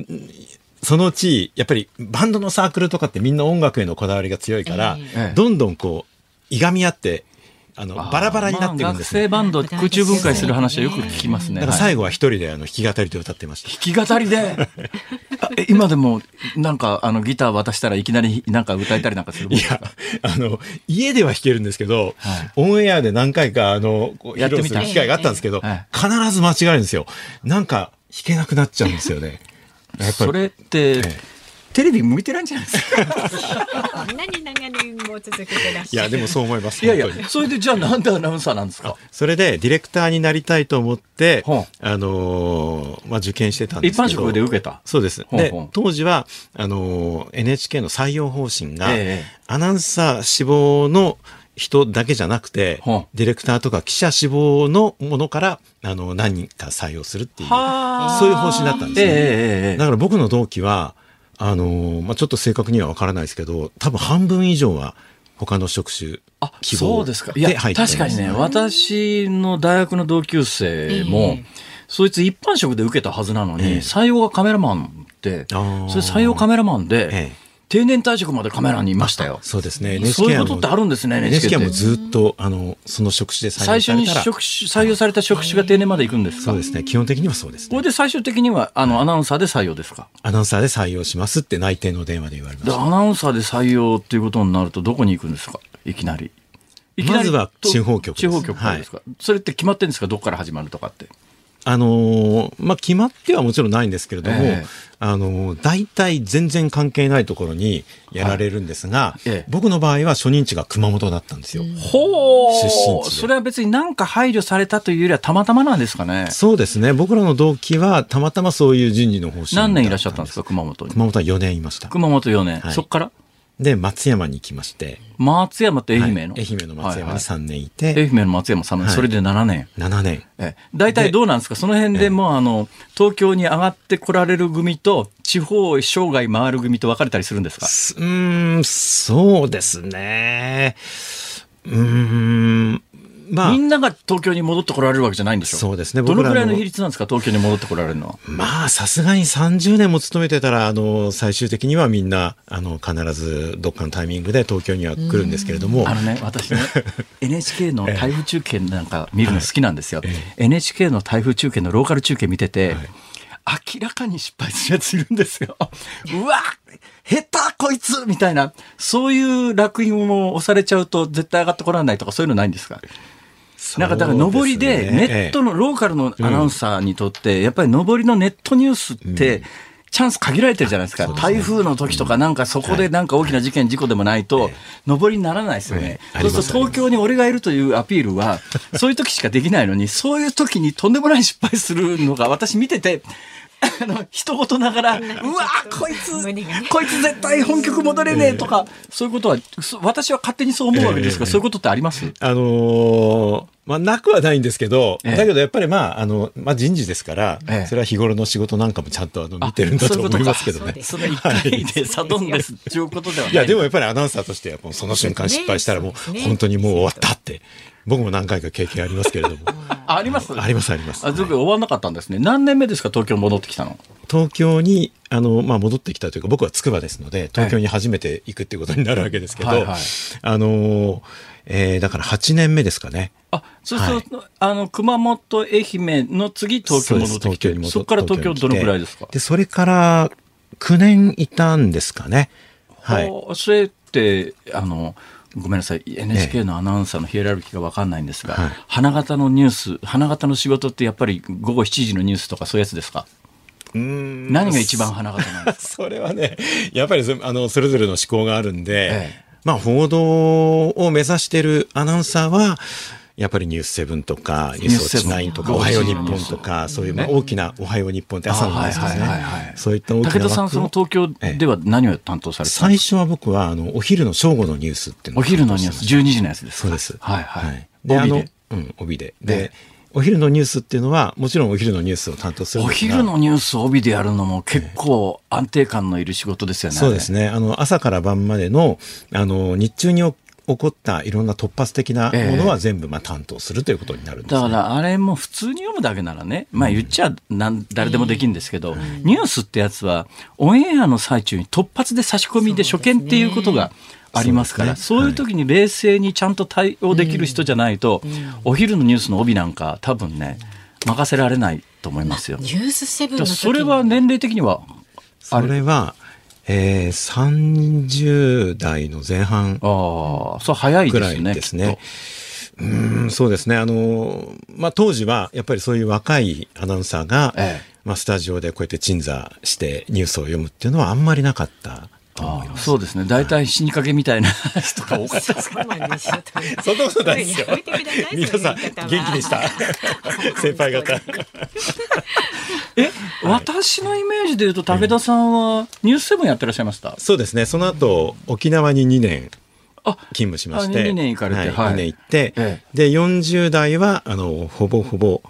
そのうち、やっぱりバンドのサークルとかってみんな音楽へのこだわりが強いから、ええ。どんどんこう、いがみ合って、あの、ー。バラバラになってんですね。まあ学生バンド空中分解する話はよく聞きますね。だからはい最後は一人であの弾き語りで歌ってました。弾き語りで？今でもなんかあのギター渡したらいきなりなんか歌えたりなんかするいや、あの、家では弾けるんですけど、オンエアで何回か、あの、やってみた披露する機会があったんですけど、え必ず間違えるんですよ。なんか、弾けなくなっちゃうんですよね。やっぱりそれって、ええテレビ向いてないんじゃないですか。こんなに長年も続けてらっしゃる。いやでもそう思います。いやいやそれでじゃあなんでアナウンサーなんですか？それでディレクターになりたいと思って、ほあのーまあ、受験してたんで一すけど。般職で受けた？そうです。で、当時は、あのー NHK の採用方針が、ええアナウンサー志望の人だけじゃなくてディレクターとか記者志望のものから、あの、何人か採用するっていう、はあそういう方針だったんですね。ええええええだから僕の同期は、あのーまあ、ちょっと正確にはわからないですけど、多分半分以上は他の職種あ、希望そうですか。いや、確かにね、私の大学の同級生も、ええ。そいつ一般職で受けたはずなのに、ええ。採用がカメラマンって、それ採用カメラマンで、ええ定年退職までカメラにいましたよ。そうですね。そういうことってあるんですね、NHK も。ずっと、あの、その職種で採最初に用されたら、職種採用された職種が定年まで行くんですか？そうですね。基本的にはそうですね。これで最終的には、あの、アナウンサーで採用ですか？アナウンサーで採用しますって内定の電話で言われまで、した。アナウンサーで採用っていうことになると、どこに行くんですか？いきなり。いきなりまずはと地方局です地方局ですか、それって決まってるんですか？どこから始まるとかって。あのーまあ、決まってはもちろんないんですけれども、ええあのー大体全然関係ないところにやられるんですが、ええ僕の場合は初任地が熊本だったんですよ。ほ出身それは別になんか配慮されたというよりはたまたまなんですかね。そうですね。僕らの同期はたまたまそういう人事の方針何年いらっしゃったんですかか熊本に？熊本は4年いました。熊本4年。はいそっから？で、松山に行きまして、松山と愛媛の、はい。愛媛の松山にはい3年いはいて、愛媛の松山さんの、はい。それで7年。7年。ええ。大体どうなんですか？その辺でもう、あの、東京に上がってこられる組と、地方生涯回る組と分かれたりするんですか？すうーん、そうですね。うーん、まあ。み、んなが東京に戻ってこられるわけじゃないんでしょ？そうですね。どのくらいの比率なんですか？東京に戻ってこられるのは。まあ、さすがに30年も勤めてたら、あの、最終的にはみんな、あの、必ずどっかのタイミングで東京には来るんですけれども、あのね、私ね、NHK の台風中継なんか見るの好きなんですよ。NHK の台風中継のローカル中継見てて、明らかに失敗するやついるんですよ。うわ下手こいつみたいな、そういう楽印を押されちゃうと絶対上がってこられないとかそういうのないんですか？なんかだから上りでネットの、のローカルのアナウンサーにとって、やっぱり上りのネットニュースって、チャンス限られてるじゃないですか。台風の時とかなんかそこでなんか大きな事件、事故でもないと、上りにならないですよね。ええ。そうすると東京に俺がいるというアピールは、そういう時しかできないのに、そういう時にとんでもない失敗するのが私見てて、あの、一言ながら、うわこいつ、こいつ絶対本局戻れねえとか、そういうことは、そ私は勝手にそう思うわけですが、ええ。そういうことってあります？あのーまあ、なくはないんですけど、ええ。だけどやっぱりまあ、あの、まあ、人事ですから、ええ。それは日頃の仕事なんかもちゃんとあの見てるんだと思いますけどね。その一回でサドンですっていうことではない。いや、でもやっぱりアナウンサーとしてはもうその瞬間失敗したらもう本当にもう終わったって、僕も何回か経験ありますけれども。ああります？ありますありますあ、ずく終わんなかったんですね。何年目ですか、東京戻ってきたの？東京に、あの、まあ、戻ってきたというか、僕は筑波ですので、東京に初めて行くっていうことになるわけですけど、はいはいあの、えーだから8年目ですかね。あ、そうすると、あの、熊本、愛媛の次、東京戻ってきてそこから東京どのくらいですか？で、それから9年いたんですかね。はい。それって、あの、ごめんなさい、NHK のアナウンサーのヒエラルキーが分かんないんですが、はい。花形のニュース、花形の仕事ってやっぱり午後7時のニュースとかそういうやつですか？うーん。何が一番花形なんですか？それはね、やっぱりそあのそれぞれの思考があるんで、ええ。まあ報道を目指してるアナウンサーは、やっぱりニュースセブンとか、ニュースウォッチナインとか、おはよう日本とか、そういうまあ大きなおはよう日本って朝のですね。そういった大きな武田さん、その東京では何を担当されて最初は僕は、あの、お昼の正午のニュースっていうのをお昼のニュース、12時のやつですか？そうです。はいはい。で、あのうん、帯で。えで、お昼のニュースっていうのは、もちろんお昼のニュースを担当するんお昼のニュースを帯でやるのも結構安定感のいる仕事ですよね。そうですね。あの、朝から晩までの、あの、日中に起起こったいろんな突発的なものは全部、まあ、担当するということになるんですね。だからあれも普通に読むだけならね、まあ言っちゃなん誰でもできるんですけど、ニュースってやつはオンエアの最中に突発で差し込みで初見っていうことがありますから、そういう時に冷静にちゃんと対応できる人じゃないと、お昼のニュースの帯なんか多分ね、任せられないと思いますよ。ニュースセブンそれは年齢的には、それは、えー、30代の前半ぐら。いですね。うーん、そうですね。あの、まあ、当時は、やっぱりそういう若いアナウンサーが、ええまあ、スタジオでこうやって鎮座してニュースを読むっていうのはあんまりなかったと思います。そうですね。大体死にかけみたいな 人が多かったです。そうなんですよ。そんなことないですよ。皆さん元気でした？先輩方。え、私のイメージで言うと武田さんはニュースセブンやってらっしゃいました？そうですね。その後、沖縄に2年あ、勤務しまして。あ2年行かれてはい。はい2年行って、えで、40代は、あの、ほぼほぼ、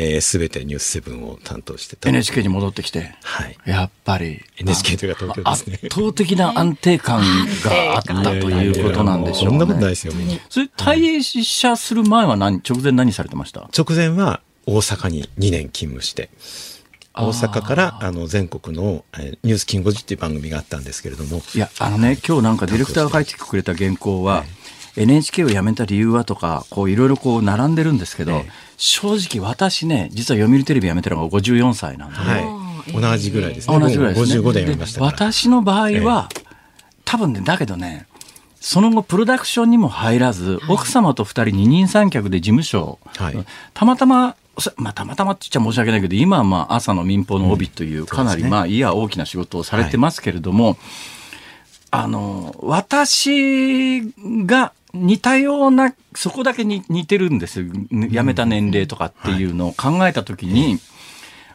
えー、すべてニュースセブンを担当してた。NHK に戻ってきて。はい。やっぱり。NHK というか東京ですね圧倒的な安定感があったということなんでしょうね。そんなことないですよ。それ退社する前は何、直前何されてました？直前は大阪に2年勤務して、大阪からあの全国の、えーニュースキンゴジっていう番組があったんですけれども、いや、あのね、今日なんかディレクターが書いてくれた原稿は、NHK を辞めた理由はとか、こういろいろこう並んでるんですけど、正直私ね、実は読売テレビ辞めたのが54歳なんで、はい、同じぐらいですね。同じぐらいですね。僕も55で読みましたから。私の場合は、多分ね、だけどね、その後プロダクションにも入らず、奥様と二人二人三脚で事務所、はい。たまたま、そまあ、たまたまって言っちゃ申し訳ないけど、今はまあ朝の民放の帯という、かなりまあ、いや大きな仕事をされてますけれども、あの、私が似たような、そこだけに似てるんですよ。辞めた年齢とかっていうのを考えたときに、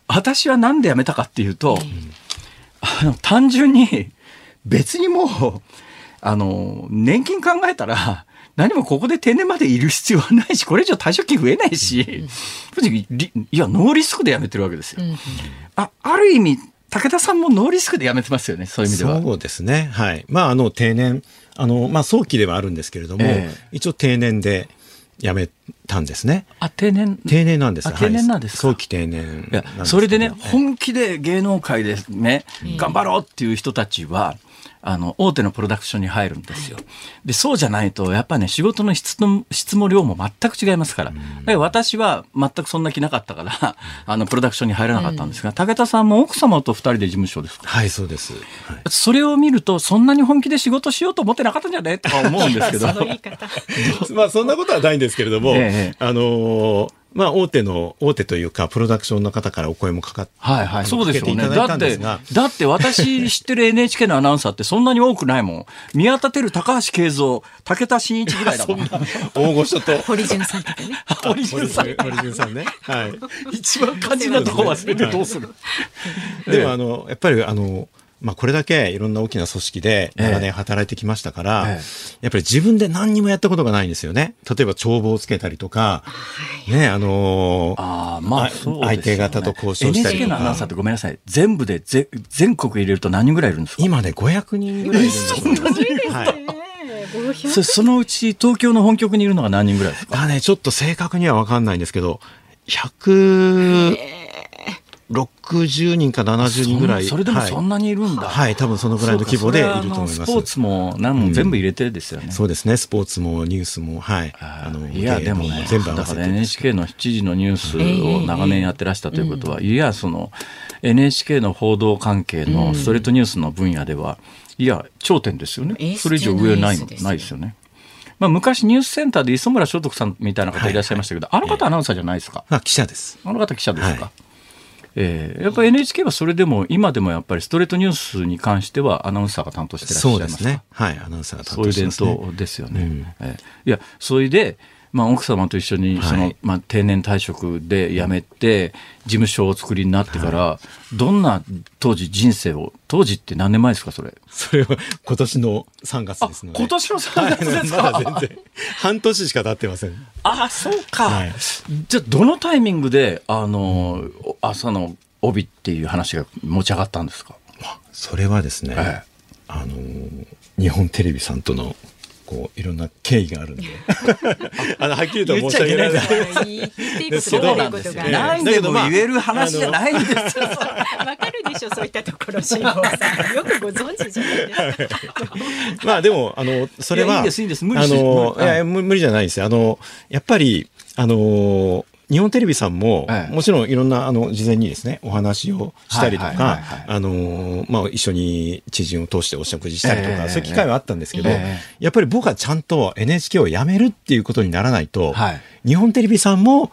私はなんで辞めたかっていうと、あの、単純に、別にもう、あの、年金考えたら、何もここで定年までいる必要はないし、これ以上退職金増えないし、いや、ノーリスクで辞めてるわけですよ。あ、ある意味、武田さんもノーリスクで辞めてますよね、そういう意味では。そうですね。はい。まあ、あの、定年、あの、まあ、早期ではあるんですけれども、ええ一応定年で辞めたんですね。あ、定年？定年なんです。定年なんですか？早期定年い。や、それでね、ええ本気で芸能界でね、頑張ろうっていう人たちは、あの、大手のプロダクションに入るんですよ。で、そうじゃないと、やっぱね、仕事の質の、質も量も全く違いますから。だから私は全くそんな気なかったから、あの、プロダクションに入らなかったんですが、武田さんも奥様と二人で事務所ですか？はい、そうです。はいそれを見ると、そんなに本気で仕事しようと思ってなかったんじゃね？とか思うんですけど。その言い方。まあそんなことはないんですけれども、ええあのーまあ大手の、大手というか、プロダクションの方からお声もかかって、はいはい、そうでしょうね。かけていただって、たんですがだって私知ってる NHK のアナウンサーってそんなに多くないもん。宮田照、高橋慶三、武田真一ぐらいだもん。大御所と、堀潤さんとかね。堀潤さん。堀潤さんね。はい。一番肝心なとこ忘れてどうするでもあの、やっぱりあの、まあこれだけいろんな大きな組織で長年働いてきましたから、えやっぱり自分で何にもやったことがないんですよね。例えば帳簿をつけたりとか、ね、あのーああ、まあ、ね。相手方と交渉したりと NHK かのアナウンサーってごめんなさい。全部でぜ全国入れると何人ぐらいいるんですか？今ね、500人ぐらいいるんですよ。はい。そそのうち東京の本局にいるのが何人ぐらいですか？あね、ちょっと正確には分かんないんですけど、160人か70人ぐらい。それでもそんなにいるんだ。はい、はい、多分そのぐらいの規模でいると思います。スポーツも何も全部入れてですよね。そうですね、スポーツもニュースも、はい。ああの、いや、でもね、全部合だからわせて。NHK の7時のニュースを長年やってらしたということは、いや、その NHK の報道関係のストレートニュースの分野では、いや、頂点ですよねエー。スそれ以上上ないないですよね。まあ、昔ニュースセンターで磯村正徳さんみたいな方いらっしゃいましたけど、あの方アナウンサーじゃないですか。あ、記者です。あの方記者ですか。はいえーやっぱり NHK はそれでも今でもやっぱりストレートニュースに関してはアナウンサーが担当してらっしゃいそうますか？ですね。はい、アナウンサーが担そういう伝当してます、ね。統ですよね。うんええいや、それで、まあ、奥様と一緒に、その、はいまあ、定年退職で辞めて、事務所をお作りになってから、どんな当時人生を、当時って何年前ですか、それ？それは今年の3月あですの、で。今年の3月ですか？まだ全然。半年しか経ってません。あ、そうか。はいじゃあ、どのタイミングで、あの、朝の帯っていう話が持ち上がったんですか？それはですね、ええあのー日本テレビさんとの、こう、いろんな経緯があるんで。あの、はっきりとは申し訳ない。言っちゃいけない。言っていいことですけど何でも言える話じゃないんですよ。わかるでしょそういったところ辛坊さん。よくご存知じゃないですか。まあでも、あの、それは、いやいいですいいです。無理しあの、い。や無無理じゃないです。よ。あの、やっぱり、あの、日本テレビさんも、ええもちろんいろんな、あの、事前にですね、お話をしたりとかはい、あの、まあ、一緒に知人を通してお食事したりとか、ええそういう機会はあったんですけど、ええやっぱり僕はちゃんと NHK を辞めるっていうことにならないと、はい日本テレビさんも、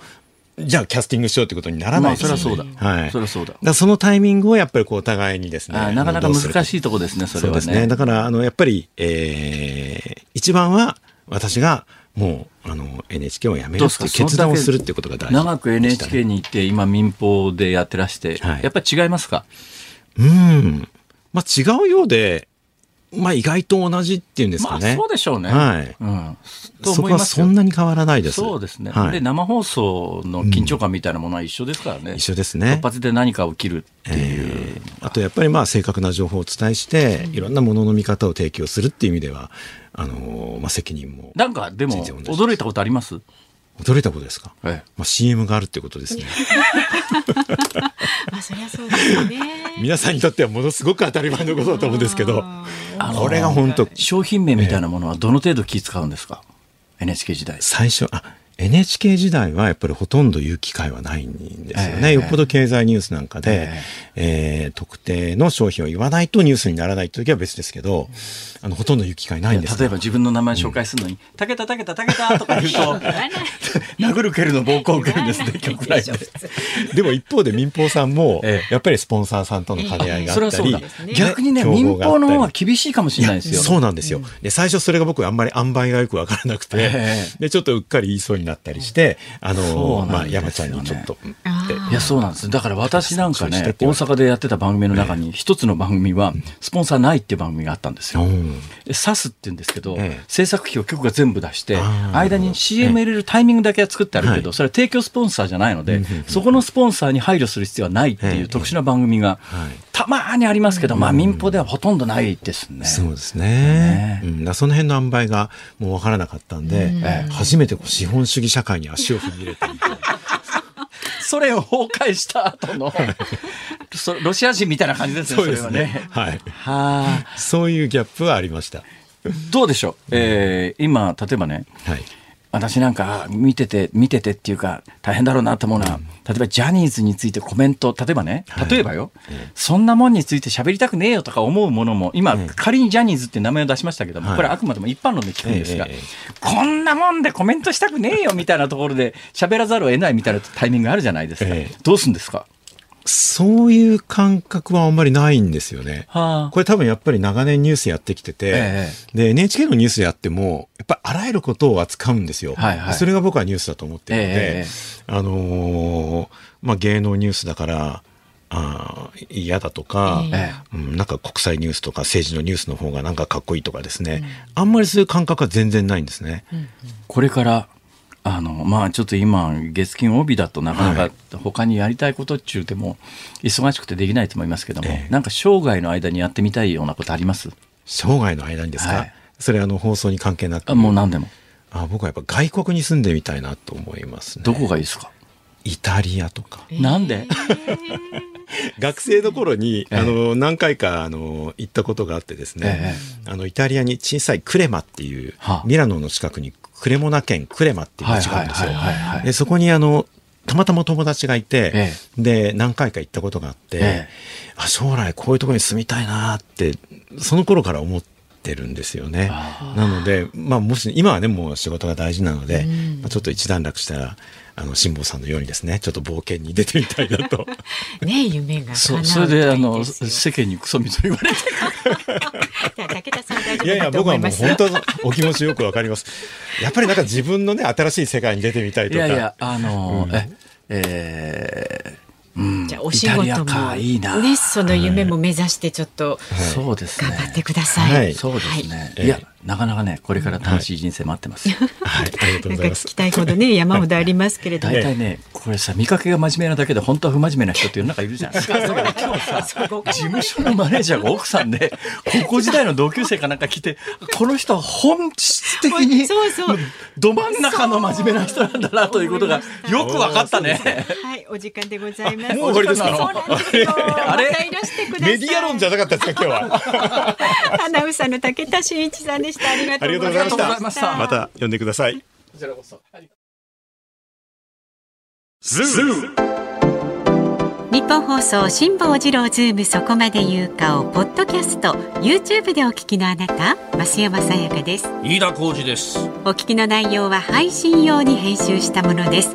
じゃあキャスティングしようってことにならないですよね。まあそりゃそうだはい。そりゃそうだだそのタイミングをやっぱりこうお互いにですね。あなかなか難しいとこですね、それはね。そうですね。だから、あの、やっぱり、えー、一番は、私が、もう、あの、NHK を辞めるっていう決断をするっていうことが大事、長く NHK に行って、今民放でやってらして、はいやっぱり違いますか？うん。まあ、違うようで、まあ、意外と同じっていうんですまあかね。そうでしょうね。はいうん。とそこはそんなに変わらないです。そうですね、はい。で、生放送の緊張感みたいなものは一緒ですからね。一緒ですね突発で何か起きるっていう。えーあとやっぱりまあ正確な情報をお伝えして、いろんなものの見方を提供するっていう意味では、あのーまあ責任も。なんか、でも、驚いたことあります？驚いたことですか、ええまあ、CM があるってことですね。まあそりゃそうですよね。皆さんにとってはものすごく当たり前のことだと思うんですけど、あのこれが本当商品名みたいなものはどの程度気使うんですか、NHK 時代。最初、あ、NHK 時代はやっぱりほとんど言う機会はないんですよね。ええ。よっぽど経済ニュースなんかで、ええ。ー特定の商品を言わないとニュースにならないという時は別ですけど、あの、ほとんど言う機会ないんです。よ例えば自分の名前紹介するのに、たけたたけたたけたとか言うと、殴る蹴るの暴行を受けるんですね、局内で。でも一方で民放さんもええ、やっぱりスポンサーさんとの兼ね合いがあったり。逆にね、民放の方が厳しいかもしれないですよ。そうなんですよ。で、最初それが僕あんまり塩梅がよくわからなくて、ええ。で、ちょっとうっかり言いそうになったりして、あそうの、まあ、なんですよね。山ちゃんにちょっと、って。いや、そうなんです。だから私なんかね大阪でやってた番組の中に、一つの番組は、スポンサーないっていう番組があったんですよ。うん。でサスって言うんですけど、ええ。制作費を局が全部出して、間に CM 入れるタイミングだけは作ってあるけど、はい。それは提供スポンサーじゃないので、そこのスポンサーに配慮する必要はないっていう特殊な番組が、はいたまーにありますけど、まあ民放ではほとんどないですね。そうですね。ねうん、その辺の塩梅がもう分からなかったんで、ええ初めてこう資本主義社会に足を踏み入れたみたいな。ソ連を崩壊した後の、そロシア人みたいな感じですね、それはね。はい。はあ。そういうギャップはありました。どうでしょう、えー今、例えばね、はい。私なんか見てて、見ててっていうか、大変だろうなと思うのは、例えばジャニーズについてコメント、例えばね、例えばよ、そんなもんについて喋りたくねえよとか思うものも、今、仮にジャニーズっていう名前を出しましたけども、はい。これあくまでも一般論で聞くんですが、えええ。こんなもんでコメントしたくねえよみたいなところで喋らざるを得ないみたいなタイミングがあるじゃないですか。ええ。どうすんですか？そういう感覚はあんまりないんですよね。はあ。これ多分やっぱり長年ニュースやってきてて、えで、NHK のニュースやっても、やっぱりあらゆることを扱うんですよ。はいはい。それが僕はニュースだと思っているので、ええあのーまあ、芸能ニュースだから、あー嫌だとか、えうん、なんか国際ニュースとか政治のニュースの方がなんかかっこいいとかですね、あんまりそういう感覚は全然ないんですね。これからあのまあちょっと今月金帯だとなかなか他にやりたいことっちゅうても忙しくてできないと思いますけども、ええ。なんか生涯の間にやってみたいようなことあります？生涯の間にですか、はい。それあの放送に関係なく。あもう何でも。あ僕はやっぱ外国に住んでみたいなと思いますね。どこがいいですか、イタリアとか。なんで？学生の頃に、ええ。あの何回かあの行ったことがあってですね、え。あのイタリアに小さいクレマっていう、はあ。ミラノの近くにクレモナ県クレマっていう町があるんですよ。でそこにあのたまたま友達がいて、えで何回か行ったことがあって、ええ。あ将来こういうところに住みたいなってその頃から思ってるんですよね。なので、まあ、もし今はねもう仕事が大事なので、まあ、ちょっと一段落したらあの辛坊さんのようにですねちょっと冒険に出てみたいなと。ね夢がそ叶うそれであの世間にクソみと言われて じゃあ武田さん大丈いやいや、僕はもう。本当お気持ちよくわかります。やっぱりなんか自分のね、新しい世界に出てみたいとか。いやいやあの、ええーうんじゃあお仕事もかいいな、ねその夢も目指してちょっとそうですね。頑張ってください。はい。そうですね、はい。い、やなかなかねこれから楽しい人生待ってます、はい、ありがとうござい。ます聞き。たいほどね山ほどありますけれども。大。体ね、これさ、見かけが真面目なだけで、本当は不真面目な人って世の中いるじゃん。だから今日さ、事務所のマネージャーが奥さんで、高校時代の同級生かなんか来て、この人は本質的に、そうそう。ど真ん中の真面目な人なんだなということがよく分かったね。はい、お時間でございます。もう終わりですか？あれ？メディア論じゃなかったですか、今日は。アナウンサーの武田真一さんでした。ありがとうございまし。たたまた呼んでください。こちらこそ。ニッポン放送辛坊治郎ズームそこまで言うかをポッドキャスト YouTube でお聞きのあなた増山さやかです飯田浩二ですお聞きの内容は配信用に編集したものです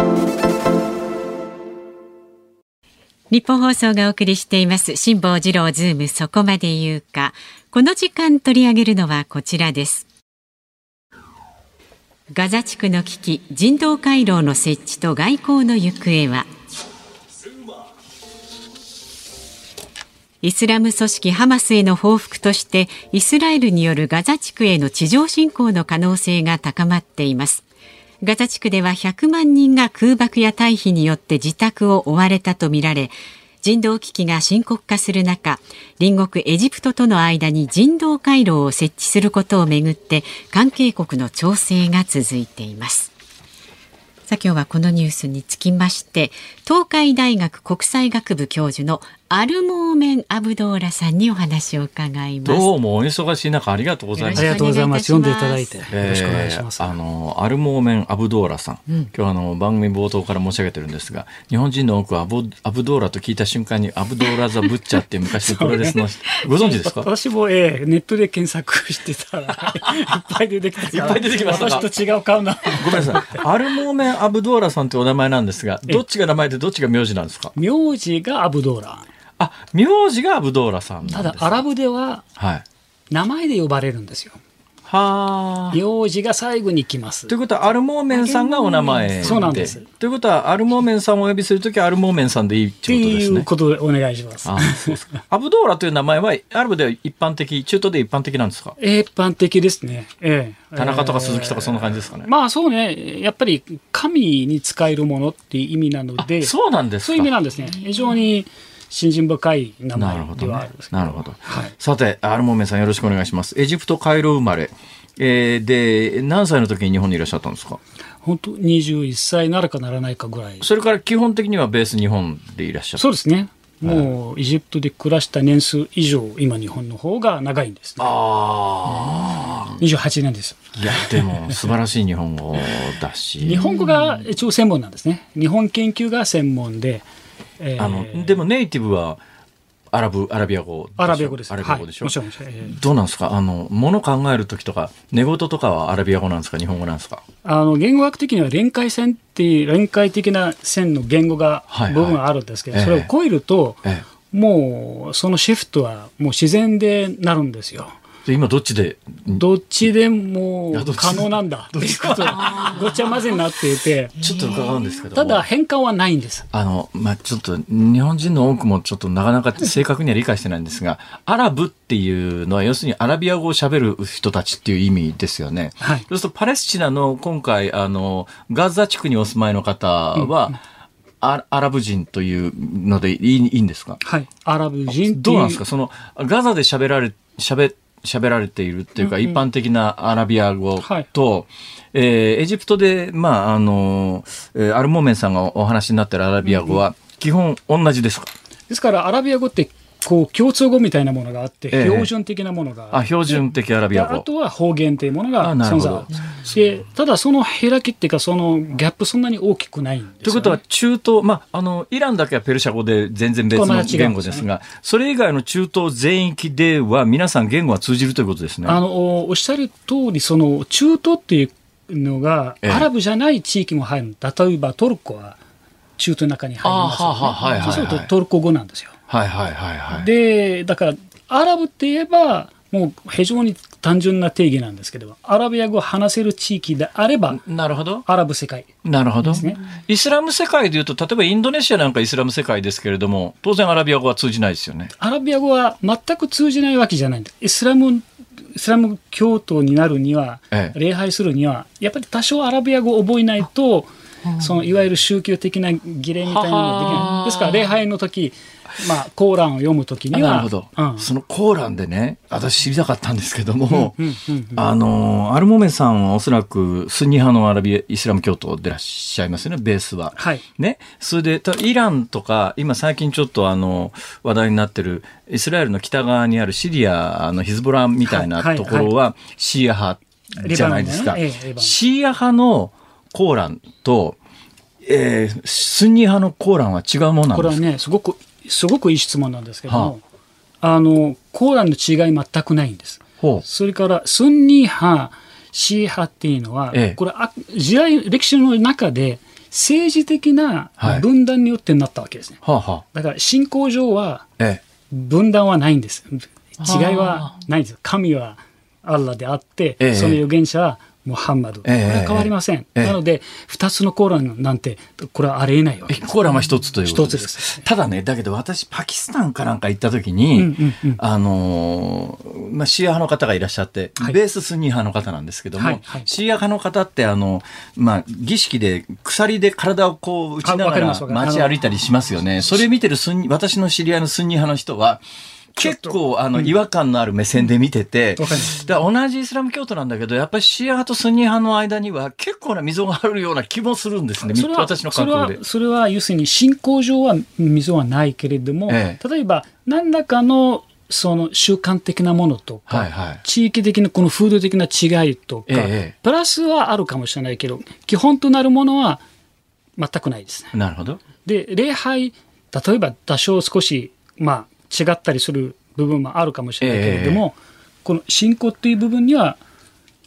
ニッポン放送がお送りしています。辛坊治郎ズームそこまで言うか。この時間取り上げるのはこちらです。ガザ地区の危機人道回廊の設置と外交の行方は？イスラム組織ハマスへの報復としてイスラエルによるガザ地区への地上侵攻の可能性が高まっています。ガザ地区では100万人が空爆や退避によって自宅を追われたとみられ人道危機が深刻化する中隣国エジプトとの間に人道回廊を設置することをめぐって関係国の調整が続いています。さあ今日はこのニュースにつきまして東海大学国際学部教授のアルモーメン・アブドーラさんにお話を伺います。どうもお忙しい中ありがとうございます。ありがとうございます読んでいただいてよろしくお願いします。えーあのアルモーメン・アブドーラさん、今日あの番組冒頭から申し上げてるんですが日本人の多くはアブアブドーラと聞いた瞬間にアブドーラ・ザ・ブッチャーっていう昔のプロレスの ご存知ですか？私も、ええネットで検索してたら、いっぱい出てきた。いっぱい出てきましたか？私と違う顔な。ごめんなさいアルモーメン・アブドーラさんというお名前なんですがどっちが名前でどっちが名字なんですか？名字がアブドーラ。あ名字がアブドーラさんただ、アラブでははい。名前で呼ばれるんですよ。はあ。名字が最後に来ます。とい。うことはアルモーメンさんがお名前そうなんです。ということはアルモーメンさんをお呼びするときはアルモーメンさんでいいっっていうことですね。ことでお願いします。あそうですか。アブドーラという名前はアラブでは一般的中東で一般的なんですか？一般的ですね。ええ。田中とか鈴木とかそんな感じですかね、まあそうね、やっぱり神に使えるものっていう意味なので、そうなんですか。そういう意味なんですね。非常に信心深い名なるほどね前ではあるんです。けど。なるほど。はいさて、アルモーメンさんよろしくお願いします。エジプトカイロ生まれ。えーで、何歳の時に日本にいらっしゃったんですか？本当21歳なるかならないかぐらい。それから基本的にはベース日本でいらっしゃった。そうですね。もうエジプトで暮らした年数以上、今日本の方が長いんですね。あ28年です。あ。いや、でも素晴らしい日本語だし。日本語が一応専門なんですね。日本研究が専門で、えー。あの、でもネイティブはアラブ、アラビア語アラビア語です。アラビア語でしょ、はい、もちろんもちろん。えー。どうなんですか？あの、もの考える時とか、寝言とかはアラビア語なんですか？日本語なんですか？あの言語学的には連界線っていう連界的な線の言語がはいはい。部分があるんですけど、ええ。それを超えると、え。もうそのシフトはもう自然でなるんですよ。え。で今どっちで、どっちでも可能なんだ っていうことがごちゃ混ぜになっていて、ちょっと伺うんですけども。ただ変換はないんです。あの、まあ、ちょっと、日本人の多くもちょっとなかなか正確には理解してないんですが、アラブっていうのは、要するにアラビア語を喋る人たちっていう意味ですよね。はいそうすると、パレスチナの今回、あの、ガザ地区にお住まいの方は、アアラブ人というのでいいいいんですか？はい。アラブ人どうなんですか？その、ガザで喋られ、喋、喋られているっていうか、一般的なアラビア語はい。と、えーエジプトで、まあ、あの、えーアルモーメンさんがお話になってるアラビア語は、基本同じですか？ですからアラビア語ってこう共通語みたいなものがあって、ええ。標準的なものがあ、標準的アラビアあ語。とは方言というものが存在。でただその開きっていうかそのギャップそんなに大きくないんですよ、ね、ということは、中東、まあ、あの、イランだけはペルシャ語で全然別の言語ですが、それ以外の中東全域では、皆さん言語は通じるということですね。あのおおっしゃる通りその中東っていうのが、ええ。アラブじゃない地域も入る例えばトルコは中東の中に入りますよね。あはははいはいはい。そうするとトルコ語なんですよはいはいはいはい。でだからアラブって言えばもう非常に単純な定義なんですけどアラビア語を話せる地域であればなるほど。アラブ世界なるほど、イスラム世界でいうと、例えばインドネシアなんかイスラム世界ですけれども、当然アラビア語は通じないですよね。アラビア語は全く通じないわけじゃないんです。イスラム、イスラム教徒になるには、ええ礼拝するには、やっぱり多少アラビア語を覚えないと、そのいわゆる宗教的な儀礼みたいなのができない。ですから礼拝の時、まあ、コーランを読む時あにはなるほど、うん。そのコーランでね私知りたかったんですけども、あのアルモメさんはおそらくスンニ派のアラビアイスラム教徒でいらっしゃいますよねベースは。はい。ね、それでたイランとか今最近ちょっとあの話題になってるイスラエルの北側にあるシリアのヒズボラみたいなところはシーア派じゃないですか。シーア派のコーランと、えースンニ派のコーランは違うものなんこれはですかねすごくすごくいい質問なんですけどはも、あのコーランの違い全くないんです。それからスンニ派、シー派っていうのは、ええこれあ時代歴史の中で政治的なはい分断によってなったわけですね。はあ、はあ、だから信仰上はええ分断はないんです。違いはないんです。神はアッラであって、ええその預言者はムハンマド。こええれは変わりません。ええなので、二つのコーランなんて、これはありえないわけえです。コーランは一つということです。一つですただね、だけど私、パキスタンかなんか行った時に、うんうんうんあのーまあ、シーア派の方がいらっしゃって、はいベーススンニ派の方なんですけども、はいはいシーア派の方って、あの、まあ、儀式で鎖で体をこう打ちながら街歩いたりしますよね。それ見てるスンニ私の知り合いのスンニ派の人は、結構あの違和感のある目線で見てて、同じイスラム教徒なんだけど、やっぱりシーア派とスンニ派の間には結構な溝があるような気もするんですね、それは私のそれ感覚で。は。それは要するに信仰上は溝はないけれども、ええ。例えば何らかのその習慣的なものとか、はいはい。地域的なこの風土的な違いとか、ええ。プラスはあるかもしれないけど基本となるものは全くないですね。なるほど。で礼拝例えば多少少し、まあ、違ったりする部分もあるかもしれないけれども、この信仰っていう部分には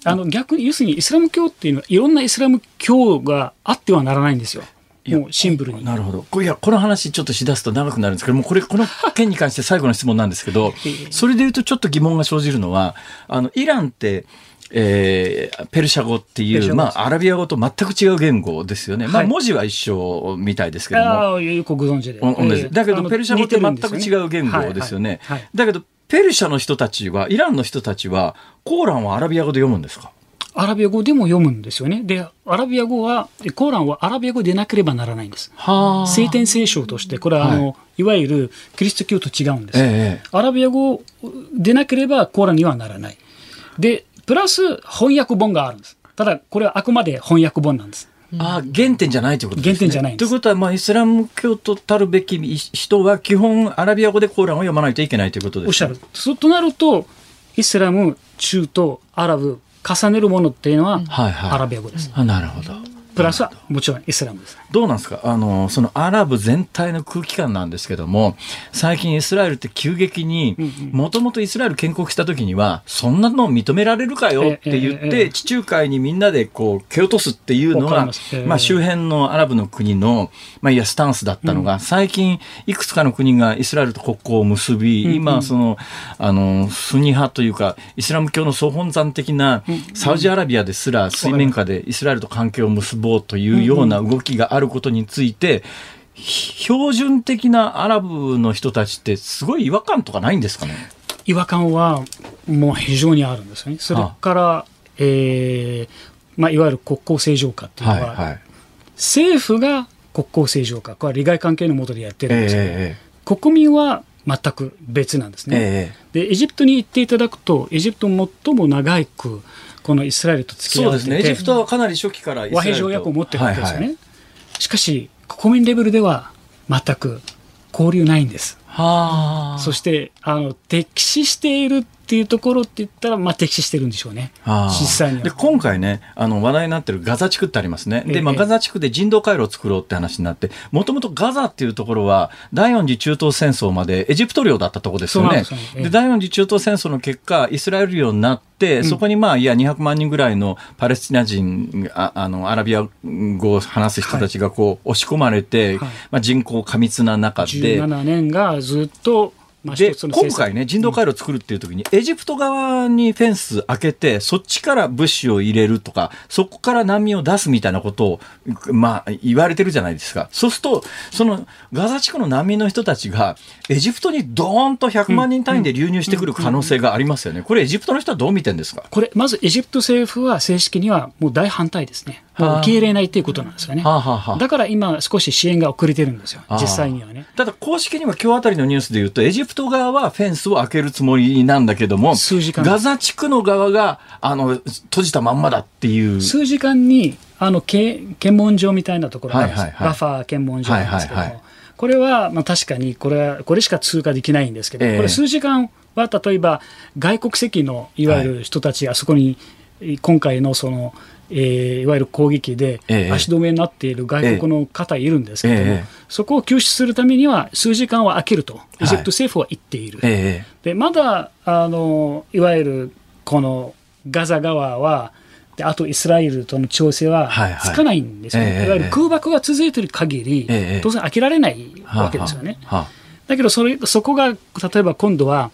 あの逆に要するにイスラム教っていうのはいろんなイスラム教があってはならないんですよ。やもうシンプルに。なるほど。これいや、この話ちょっとしだすと長くなるんですけども、これ、この件に関して最後の質問なんですけど、それで言うとちょっと疑問が生じるのは、あの、イランって、えーペルシャ語っていう、まあ、アラビア語と全く違う言語ですよね。まあ、はい文字は一緒みたいですけども。ああ、よくご存知で。お同だけど、ペルシャ語って全く違う言語ですよねはいはいはい。だけど、ペルシャの人たちは、イランの人たちは、コーランはアラビア語で読むんですか？アラビア語でも読むんですよね。で、アラビア語は、コーランはアラビア語でなければならないんです。は聖典聖書として、これはあの、い、わゆるキリスト教と違うんです。ええアラビア語でなければコーランにはならない。で、プラス翻訳本があるんです。ただ、これはあくまで翻訳本なんです。あ原点じゃないということですね。原点じゃないということは、まあ、イスラム教徒たるべき人は、基本、アラビア語でコーランを読まないといけないということです、おっしゃる。そうとなると、イスラム、中東、アラブ、重ねるものっていうのは、はいはいアラビア語です。あなるほど。プラスは、もちろんイスラムです。どうなんですか？あの、そのアラブ全体の空気感なんですけども、最近イスラエルって急激に、もともとイスラエル建国した時には、そんなの認められるかよって言って、地中海にみんなでこう蹴落とすっていうのがまあ周辺のアラブの国の、まあいや、スタンスだったのが、最近いくつかの国がイスラエルと国交を結び、今、その、あの、スニ派というか、イスラム教の総本山的なサウジアラビアですら水面下でイスラエルと関係を結ぼうというような動きがあることについて、標準的なアラブの人たちってすごい違和感とかないんですかね？違和感はもう非常にあるんですね。それから、えーまあ、いわゆる国交正常化っていうのは、はい。政府が国交正常化、これは利害関係のもとでやってるんですけど、え国民は全く別なんですえね。ええでエジプトに行っていただくと、エジプト最も長くこのイスラエルと付き合ってて、そうですね。エジプトはかなり初期から和平条約を持ってるわけですよね。はいはいしかし、国民レベルでは全く交流ないんです。はあ。そしてあの敵視しているっていうところって言ったら、まあ、敵視してるんでしょうね、実際にでは。今回ね、あの話題になってるガザ地区ってありますね。で、まあ、ええガザ地区で人道回廊を作ろうって話になって、もともとガザっていうところは、第四次中東戦争までエジプト領だったところですよね。でね第四次中東戦争の結果、イスラエル領になって、そこにまあ、いや、200万人ぐらいのパレスチナ人、ああの、アラビア語を話す人たちがこう、押し込まれて、はいまあ、人口過密な中で、17年がずっと、まあ、で今回ね、人道回廊を作るっていう時に、エジプト側にフェンス開けて、そっちから物資を入れるとか、そこから難民を出すみたいなことを、まあ、言われてるじゃないですか。そうすると、その、ガザ地区の難民の人たちが、エジプトにドーンと100万人単位で流入してくる可能性がありますよね。これ、エジプトの人はどう見てんですか？これ、まずエジプト政府は正式にはもう大反対ですね。を受け入れないということなんですよね。だから今少し支援が遅れてるんですよ実際にはね。ただ公式には今日あたりのニュースで言うと、エジプト側はフェンスを開けるつもりなんだけども、数時間。ガザ地区の側が、あの、閉じたまんまだっていう。数時間にあのけ検問所みたいなところがあるんですよ、はいはいはい。ラファ検問所なんですけども、はいはいはい。これはまあ確かにこれはこれしか通過できないんですけど、ええ。これ数時間は例えば外国籍のいわゆる人たち、あそこに今回のその、えーいわゆる攻撃でええ。足止めになっている外国の方いるんですけども、ええ。そこを救出するためには数時間は空けると。エジプト政府は言っている。えでまだあのいわゆるこのガザ側はであとイスラエルとの調整ははいはい。つかないんですよ、ええいわゆる空爆が続いている限り、ええ当然開けられないわけですよね。はあはだけどそれそこが例えば今度は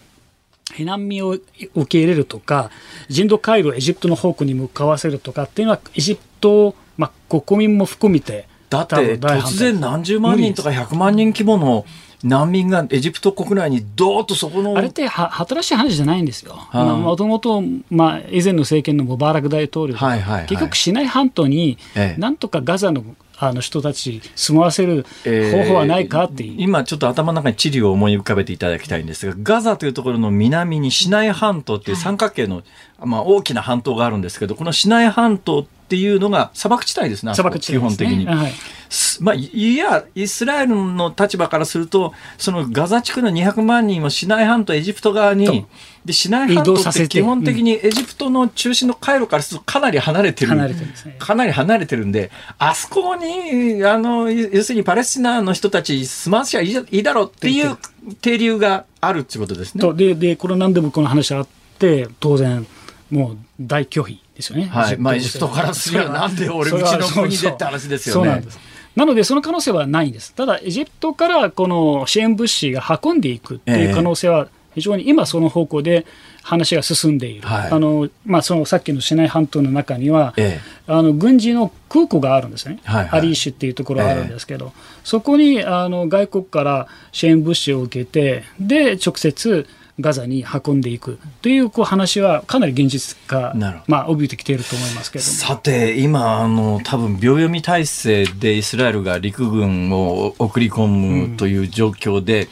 避難民を受け入れるとか人道回廊をエジプトの方向に向かわせるとかっていうのはエジプト、まあ、国民も含めてだって突対然何十万人とか100万人規模の難民がエジプト国内にどーっとそこの。あれっては新しい話じゃないんですよ。あもともと、まあ、以前の政権のムバーラク大統領で、はいはいはい結局、シナイ半島にええなんとかガザのあの人たち住まわせる方法はないかって。えー今ちょっと頭の中に地理を思い浮かべていただきたいんですが、ガザというところの南にシナイ半島っていう三角形の、まあ、大きな半島があるんですけど、このシナイ半島っていうのが砂漠地帯ですね、砂漠地帯ね基本的に。はいすまあ、いや、イスラエルの立場からすると、そのガザ地区の200万人をシナイ半島、エジプト側とに、でシナイ半島ってて基本的にエジプトの中心の回路からするとかなり離れてる。ねかなり離れてるんで、あそこに、あの、要するにパレスチナの人たち住まわせばいいいいだろうっていう定流があるっていうことですね。とででこれ何でもこの話あって当然もう大拒否ですよね。はい。まあエジプトからすればなんで俺うちの国でって話ですよね。そうなんです。なのでその可能性はないんです。ただエジプトからこの支援物資が運んでいくっていう可能性は非常に今その方向で話が進んでいる。はい。あのまあそのさっきのシナイ半島の中には、えあの軍事の空港があるんですね、はいはい。アリーシュっていうところがあるんですけど、そこにあの外国から支援物資を受けて、で直接ガザに運んでいくというこう話はかなり現実化まあ、帯びてきていると思いますけれども。さて、今、あの、多分秒読み体制でイスラエルが陸軍を送り込むという状況で、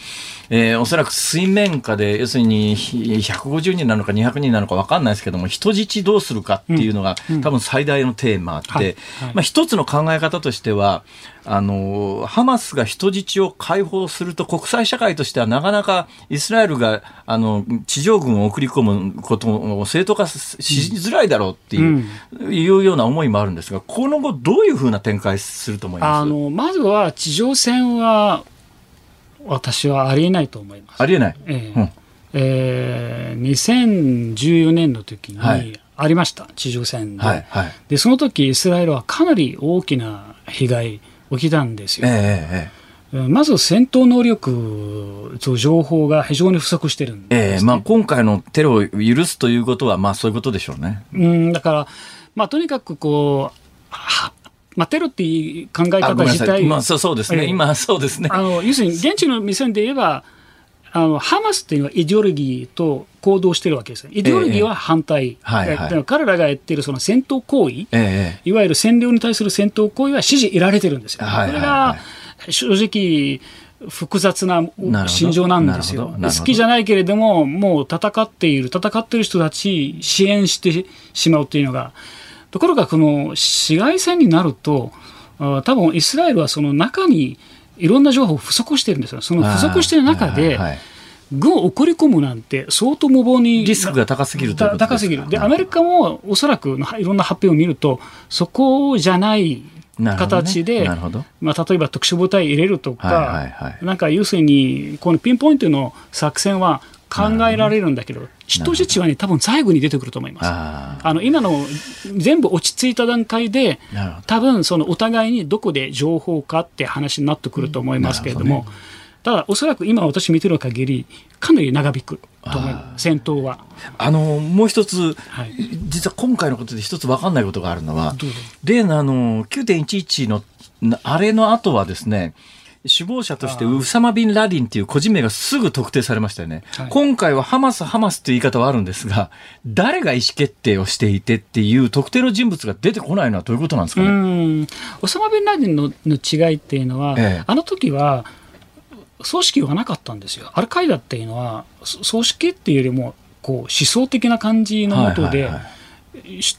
えーおそらく水面下で、要するにひ150人なのか200人なのか分かんないですけども、人質どうするかっていうのが、多分最大のテーマで、はい。はい。まあ、一つの考え方としては、あの、ハマスが人質を解放すると国際社会としてはなかなかイスラエルが、あの、地上軍を送り込むことを正当化しづらいだろうっていう、いうような思いもあるんですが、この後どういうふうな展開すると思います？あのまずは地上戦は私はありえないと思います。ありえない？ええうんえー2014年の時はいにありました、地上戦で,、はい、はい。でその時イスラエルはかなり大きな被害起きたんですよ、ええええまず戦闘能力と情報が非常に不足してるんえええです、えまあ今回のテロを許すということは、まあそういうことでしょうね。うんだから、まあ、とにかくこうはまあ、テロっていう考え方。自体まあそうですね。ええ。今そうですね。あの要するに現地の目線で言えばあのハマスっていうのはイデオロギーと行動してるわけですよイデオロギーは反対、はいはい。彼らがやってるその戦闘行為、ええ。いわゆる占領に対する戦闘行為は支持得られてるんですよ。はいはいはい。これが正直複雑な心情なんですよ。好きじゃないけれどももう戦っている戦っている人たち支援してしまうというのがところがこの市街戦になるとあ多分イスラエルはその中にいろんな情報を不足してるんですよ。その不足している中で軍を送り込むなんて相当無謀にリスクが高すぎるということですか？高すぎる。で、アメリカもおそらくいろんな発表を見ると、そこじゃない形で、まあ、例えば特殊部隊入れるとか、はいはいはい。なんか要するに、このピンポイントの作戦は考えられるんだけど、人質はね、多分最後に出てくると思います。ああの今の全部落ち着いた段階で多分そのお互いにどこで情報かって話になってくると思いますけれども、ただ、おそらく今私見てる限り、かなり長引くと思います、戦闘は。あのもう一つ、はい。実は今回のことで一つ分かんないことがあるのは例のあの9.11のなあれの後はですね首謀者としてウサマ・ビン・ラディンっていう個人名がすぐ特定されましたよね。はい今回はハマス、ハマスっていう言い方はあるんですが、誰が意思決定をしていてっていう特定の人物が出てこないのはどういうことなんですかうね。ん、オサマ・ビンラディンのの違いっていうのは、ええあの時は組織がなかったんですよ。アルカイダっていうのはそ組織っていうよりもこう思想的な感じのもとで、はいはいは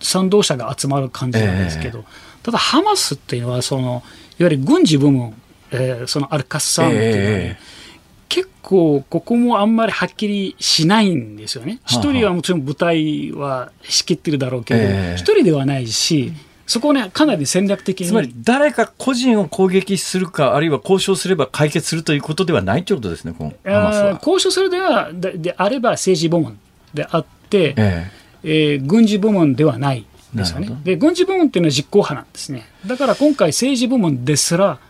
賛同者が集まる感じなんですけど、ただハマスっていうのはそのいわゆる軍事部門、えーそのアルカッサームっていうのはね、え結構ここもあんまりはっきりしないんですよね。はあ一人はもちろん部隊は仕切ってるだろうけど、ええ一人ではないし、そこをね、かなり戦略的に。つまり誰か個人を攻撃するか、あるいは交渉すれば解決するということではないということですね、この。交渉するではでであれば政治部門であって、ええー軍事部門ではないですよ。ねで軍事部門っていうのは実行派なんですね。だから今回政治部門ですらえ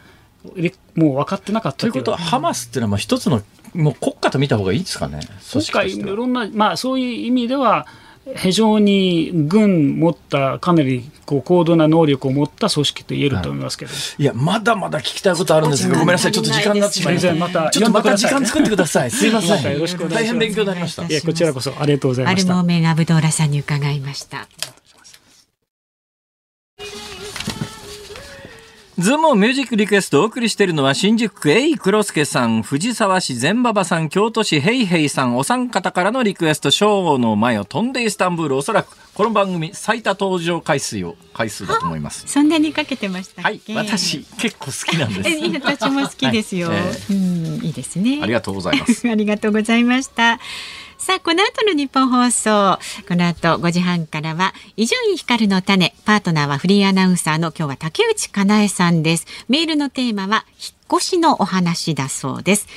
もう分かってなかったということは、ハマスっていうのはまあ一つのもう国家と見た方がいいですかね、組今回いろんな、まあ、そういう意味では非常に軍持ったかなりこう高度な能力を持った組織と言えると思いますけど、いや、まだまだ聞きたいことあるんですけど、ごめんなさい、ちょっと時間になってしまいました。またちょっとまた時間作ってください。すいませまたよろしくおん。願いします大変勉強になりました。いやこちらこそありがとうございましたアルモー。メンアブドーラさんに伺いました。ズームミュージックリクエストをお送りしているのは新宿区エイ黒助さん、藤沢市善馬場さん、京都市ヘイヘイさん、お三方からのリクエスト、ショーの前を飛んでイスタンブール、おそらくこの番組最多登場回数を、回数だと思います。そんなにかけてましたっはいけ。、私結構好きなんです。私も好きですよ。はいえうん、いいですね。ありがとうございます。ありがとうございました。さあ、この後の日本放送、この後5時半からは、伊集院光の種、パートナーはフリーアナウンサーの今日は竹内かなえさんです。メールのテーマは、引っ越しのお話だそうです。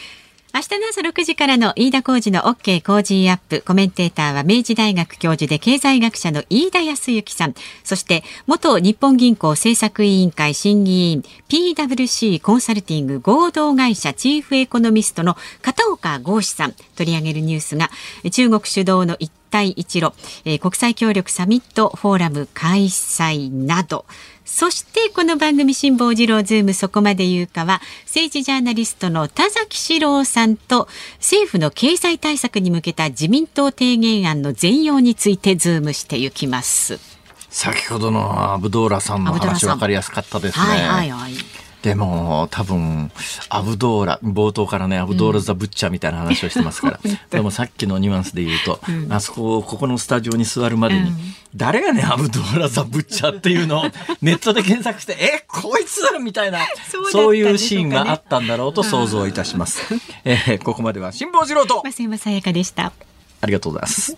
明日の朝6時からの飯田浩二の OK 工事アップ。コメンテーターは明治大学教授で経済学者の飯田康之さん。そして、元日本銀行政策委員会審議員 PWC コンサルティング合同会社チーフエコノミストの片岡剛志さん。取り上げるニュースが、中国主導の一帯一路、えー国際協力サミットフォーラム開催など、そしてこの番組辛坊治郎ズームそこまで言うかは政治ジャーナリストの田崎史郎さんと政府の経済対策に向けた自民党提言案の全容についてズームしていきます。先ほどのアブドーラさんの話分かりやすかったですね。はいはいはい。でも多分アブドーラ冒頭からねアブドーラ・ザ・ブッチャーみたいな話をしてますから、でもさっきのニュアンスで言うと、あそこここのスタジオに座るまでに、誰がねアブドーラ・ザ・ブッチャーっていうのを ネットで検索してえこいつみたいなそういうシーンがあったんだろうと想像いたします。えーここまでは辛坊治郎と増山さやかでした。ありがとうございます。